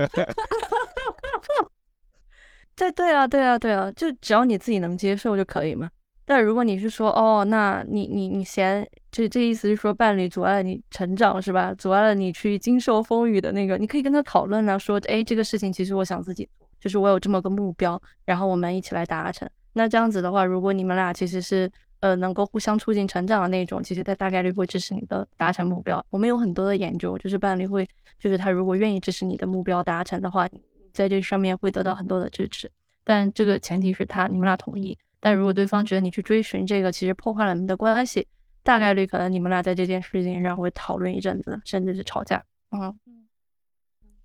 对对啊，对啊，对啊，就只要你自己能接受就可以嘛。但如果你是说，哦，那你你你嫌这这意思是说伴侣阻碍了你成长是吧？阻碍了你去经受风雨的那个，你可以跟他讨论啊，说，哎，这个事情其实我想自己，就是我有这么个目标，然后我们一起来达成。那这样子的话，如果你们俩其实是呃能够互相促进成长的那种，其实他大概率会支持你的达成目标。我们有很多的研究，就是伴侣会，就是他如果愿意支持你的目标达成的话，在这上面会得到很多的支持。但这个前提是他你们俩同意。但如果对方觉得你去追寻这个，其实破坏了你们的关系，大概率可能你们俩在这件事情上会讨论一阵子，甚至是吵架。嗯，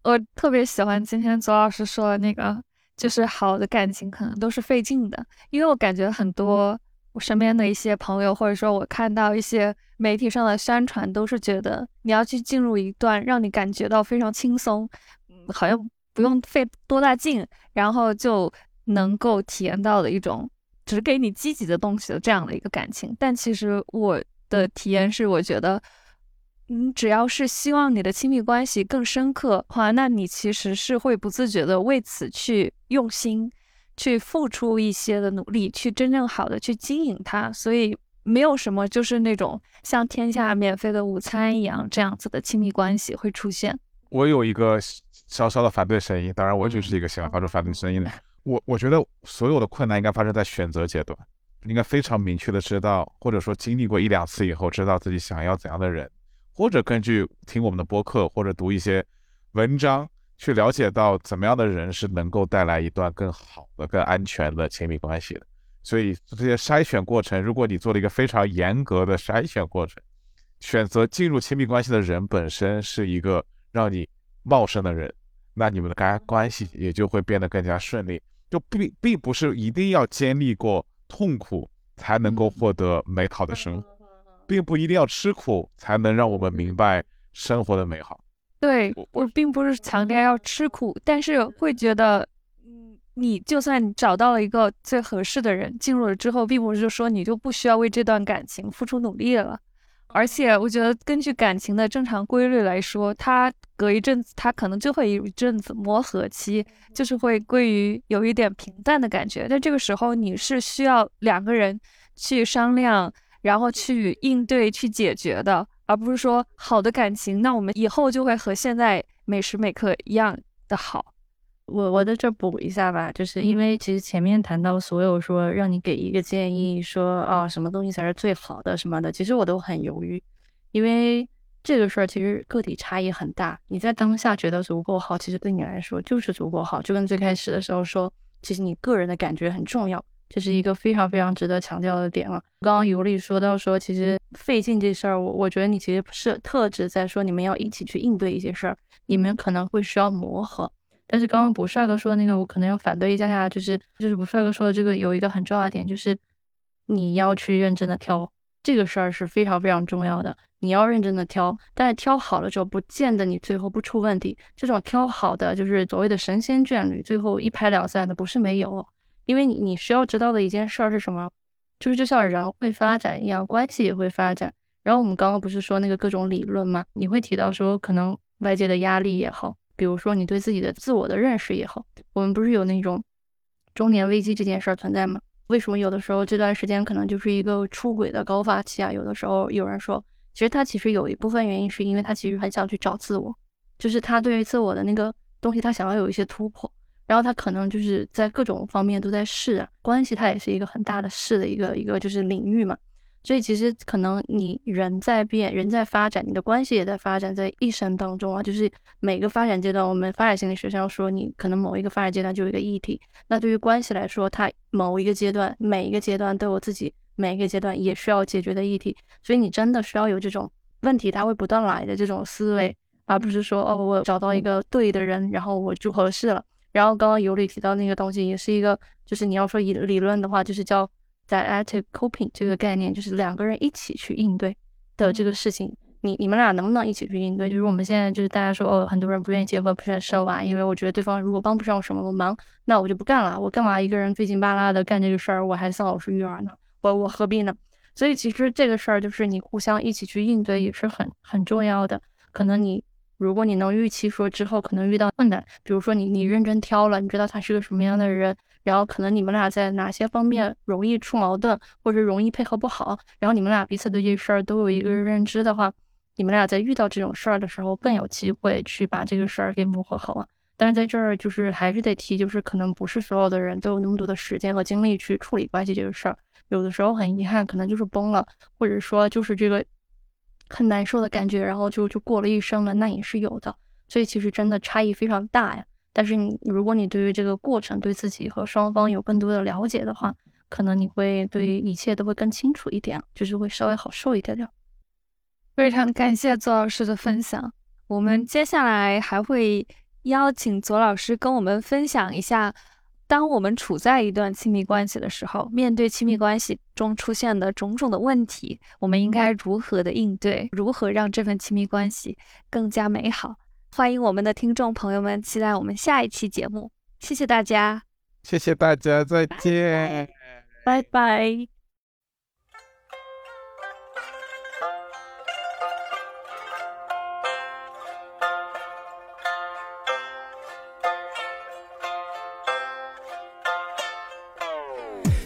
我特别喜欢今天左老师说的那个，就是好的感情可能都是费劲的，因为我感觉很多我身边的一些朋友，或者说我看到一些媒体上的宣传，都是觉得你要去进入一段让你感觉到非常轻松，好像不用费多大劲，然后就能够体验到的一种。只给你积极的东西的这样的一个感情，但其实我的体验是，我觉得，你只要是希望你的亲密关系更深刻的话，那你其实是会不自觉的为此去用心，去付出一些的努力，去真正好的去经营它。所以没有什么就是那种像天下免费的午餐一样这样子的亲密关系会出现。我有一个小小的反对声音，当然我就是一个喜欢发出反对声音的。我我觉得所有的困难应该发生在选择阶段，应该非常明确的知道，或者说经历过一两次以后，知道自己想要怎样的人，或者根据听我们的播客或者读一些文章，去了解到怎么样的人是能够带来一段更好的、更安全的亲密关系的。所以这些筛选过程，如果你做了一个非常严格的筛选过程，选择进入亲密关系的人本身是一个让你茂盛的人，那你们的该关系也就会变得更加顺利。就并并不是一定要经历过痛苦才能够获得美好的生活，并不一定要吃苦才能让我们明白生活的美好。对我并不是强调要吃苦，但是会觉得，嗯，你就算找到了一个最合适的人，进入了之后，并不是说你就不需要为这段感情付出努力了。而且我觉得，根据感情的正常规律来说，它隔一阵子，它可能就会有一阵子磨合期，就是会归于有一点平淡的感觉。但这个时候，你是需要两个人去商量，然后去应对、去解决的，而不是说好的感情，那我们以后就会和现在每时每刻一样的好。我我在这补一下吧，就是因为其实前面谈到所有说让你给一个建议，说啊什么东西才是最好的什么的，其实我都很犹豫，因为这个事儿其实个体差异很大。你在当下觉得足够好，其实对你来说就是足够好。就跟最开始的时候说，其实你个人的感觉很重要，这是一个非常非常值得强调的点了。刚刚尤里说到说，其实费劲这事儿，我我觉得你其实是特指在说你们要一起去应对一些事儿，你们可能会需要磨合。但是刚刚不帅哥说的那个，我可能要反对一下下，就是就是不帅哥说的这个有一个很重要的点，就是你要去认真的挑这个事儿是非常非常重要的，你要认真的挑，但是挑好了之后，不见得你最后不出问题。这种挑好的就是所谓的神仙眷侣，最后一拍两散的不是没有，因为你你需要知道的一件事儿是什么，就是就像人会发展一样，关系也会发展。然后我们刚刚不是说那个各种理论吗？你会提到说可能。外界的压力也好，比如说你对自己的自我的认识也好，我们不是有那种中年危机这件事儿存在吗？为什么有的时候这段时间可能就是一个出轨的高发期啊？有的时候有人说，其实他其实有一部分原因是因为他其实很想去找自我，就是他对于自我的那个东西，他想要有一些突破，然后他可能就是在各种方面都在试啊，关系他也是一个很大的试的一个一个就是领域嘛。所以其实可能你人在变，人在发展，你的关系也在发展，在一生当中啊，就是每个发展阶段，我们发展心理学上说，你可能某一个发展阶段就有一个议题。那对于关系来说，它某一个阶段，每一个阶段都有自己每一个阶段也需要解决的议题。所以你真的需要有这种问题，它会不断来的这种思维，而不是说哦，我找到一个对的人，然后我就合适了。然后刚刚尤里提到那个东西，也是一个，就是你要说以理论的话，就是叫。Dialectic coping 这个概念就是两个人一起去应对的这个事情，你你们俩能不能一起去应对？就是我们现在就是大家说哦，很多人不愿意结婚，不愿意生娃，因为我觉得对方如果帮不上我什么忙，那我就不干了，我干嘛一个人费劲巴拉的干这个事儿？我还丧老师育儿呢，我我何必呢？所以其实这个事儿就是你互相一起去应对也是很很重要的。可能你如果你能预期说之后可能遇到困难，比如说你你认真挑了，你知道他是个什么样的人。然后可能你们俩在哪些方面容易出矛盾，或者容易配合不好，然后你们俩彼此对这事儿都有一个认知的话，你们俩在遇到这种事儿的时候更有机会去把这个事儿给磨合好啊。但是在这儿就是还是得提，就是可能不是所有的人都有那么多的时间和精力去处理关系这个事儿，有的时候很遗憾，可能就是崩了，或者说就是这个很难受的感觉，然后就就过了一生了，那也是有的。所以其实真的差异非常大呀。但是你，如果你对于这个过程对自己和双方有更多的了解的话，可能你会对一切都会更清楚一点，就是会稍微好受一点点。非常感谢左老师的分享，我们接下来还会邀请左老师跟我们分享一下，当我们处在一段亲密关系的时候，面对亲密关系中出现的种种的问题，我们应该如何的应对，如何让这份亲密关系更加美好。欢迎我们的听众朋友们，期待我们下一期节目。谢谢大家，谢谢大家，再见，拜拜。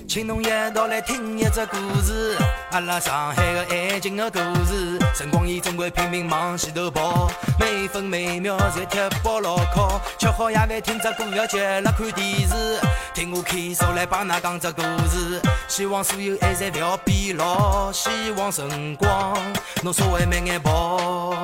请侬一道来听一只故事，阿拉上海的爱情的故事。辰光伊总归拼命往前头跑，每分每秒侪贴饱牢靠。吃好夜饭听只歌，要接了看电视。听我开手来帮㑚讲只故事，希望所有爱侪勿要变老，希望辰光侬稍微慢眼跑。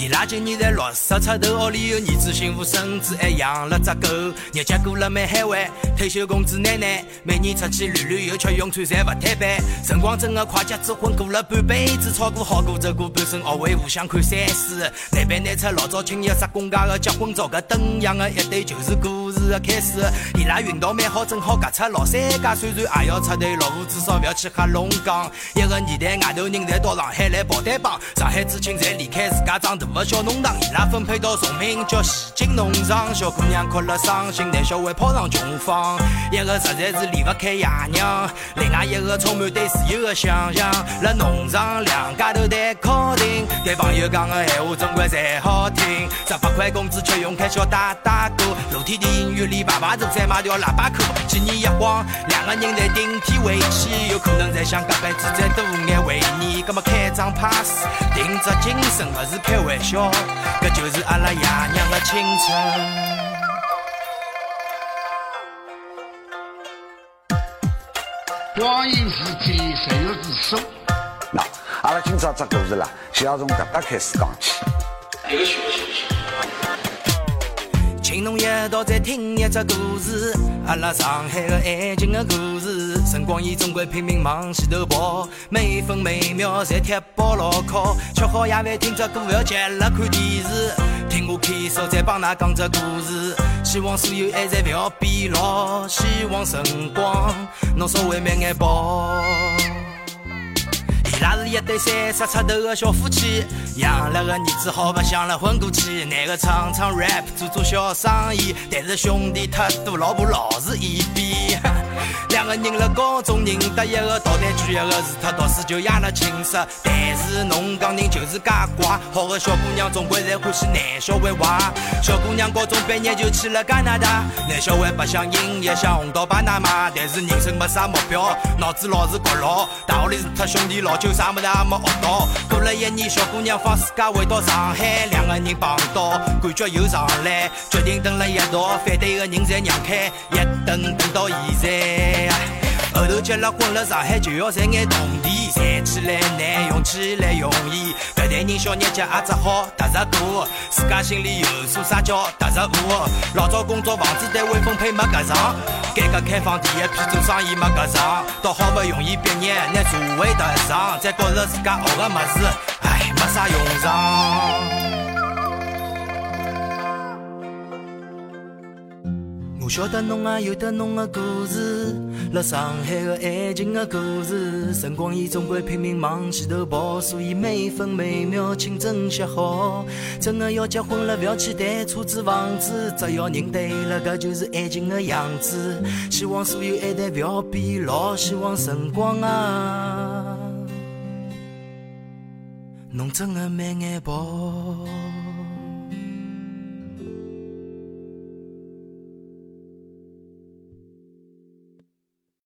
伊拉今年才六十出头，屋里有儿子，媳妇，孙子，还养了只狗，日脚过了蛮海湾，退休工资奶奶，每年出去旅旅游，吃用穿，侪勿摊板。辰光真的快，结子婚过了半辈子，炒股好过走过半生，学会互相看山水。难办难出老早亲戚杀公家的结婚照，搿灯样的一对就是故事的开始。伊拉运道蛮好，正好隔出老三家，虽然也要出队，老婆至少勿要去黑龙江。一个年代外头人侪到上海来跑单帮，上海知青侪离开自家长大。个小弄堂，伊拉分配到崇明叫西京农场，小姑娘哭了伤心，男小孩跑上穷房，一个实在是离不开爷娘，另外一个充满对自由的想象。辣农场两家头谈敲定，对朋友讲的闲话总归侪好听。十八块工资吃用开销大大过，露天电影院里排排坐，再买条喇叭裤。几年一晃，两个人在顶天回去，有可能在想隔辈子再多眼回忆。葛么开张 pass，定着精神不是开玩笑，搿就是阿拉爷娘的青春。光阴似箭，岁月如梭。那阿拉今朝只故事啦，就要从搿搭开始讲起。一个学习。请侬一道再听一只故事，阿拉上海的爱情的故事。辰光伊总归拼命往前头跑，每分每秒侪贴饱牢靠。吃好夜饭听只歌不，要急了看电视。听我开手再帮㑚讲只故事，希望所有爱侪勿要变老，希望辰光侬稍微慢眼跑。伊拉是一对三十出头的小夫妻，养了个儿子，好白相了混过去。男的唱唱 rap，做做小生意，但是兄弟太多，老婆老是一边。两个人了高中认得一个捣蛋巨一个，除脱读书就压了寝室。但是侬讲人就是介怪，好个小姑娘总归侪欢喜男小孩坏。小姑娘高中毕业就去了加拿大，男小孩白想音乐想红到巴拿马。但是人生没啥目标，脑子老是搞牢。大学里除脱兄弟老酒，啥么子也没学到。过了一年，小姑娘放暑假回到上海，两个人碰到，感觉又上来，决定等了一道，反对个人侪让开，一等等到现在。后头结了婚了，上海就要赚眼铜钿，赚起来难，用起来容易。搿代人小日脚也只好踏实过，自家心里有数，啥叫踏实过？老早工作房子单位分配没搿上，改革开放第一批做生意没搿上，到好不容易毕业拿社会踏上，再觉着自家学个物事，唉，没啥用场。晓得侬也有得侬的故事，辣上海的爱情的故事。辰光伊总归拼命往前头跑，所以每分每秒请珍惜好。真的要结婚了，不要去谈车子房子，只要人对了，搿就是爱情的样子。希望所有爱淡不要变老，希望辰光啊，侬真的慢眼跑。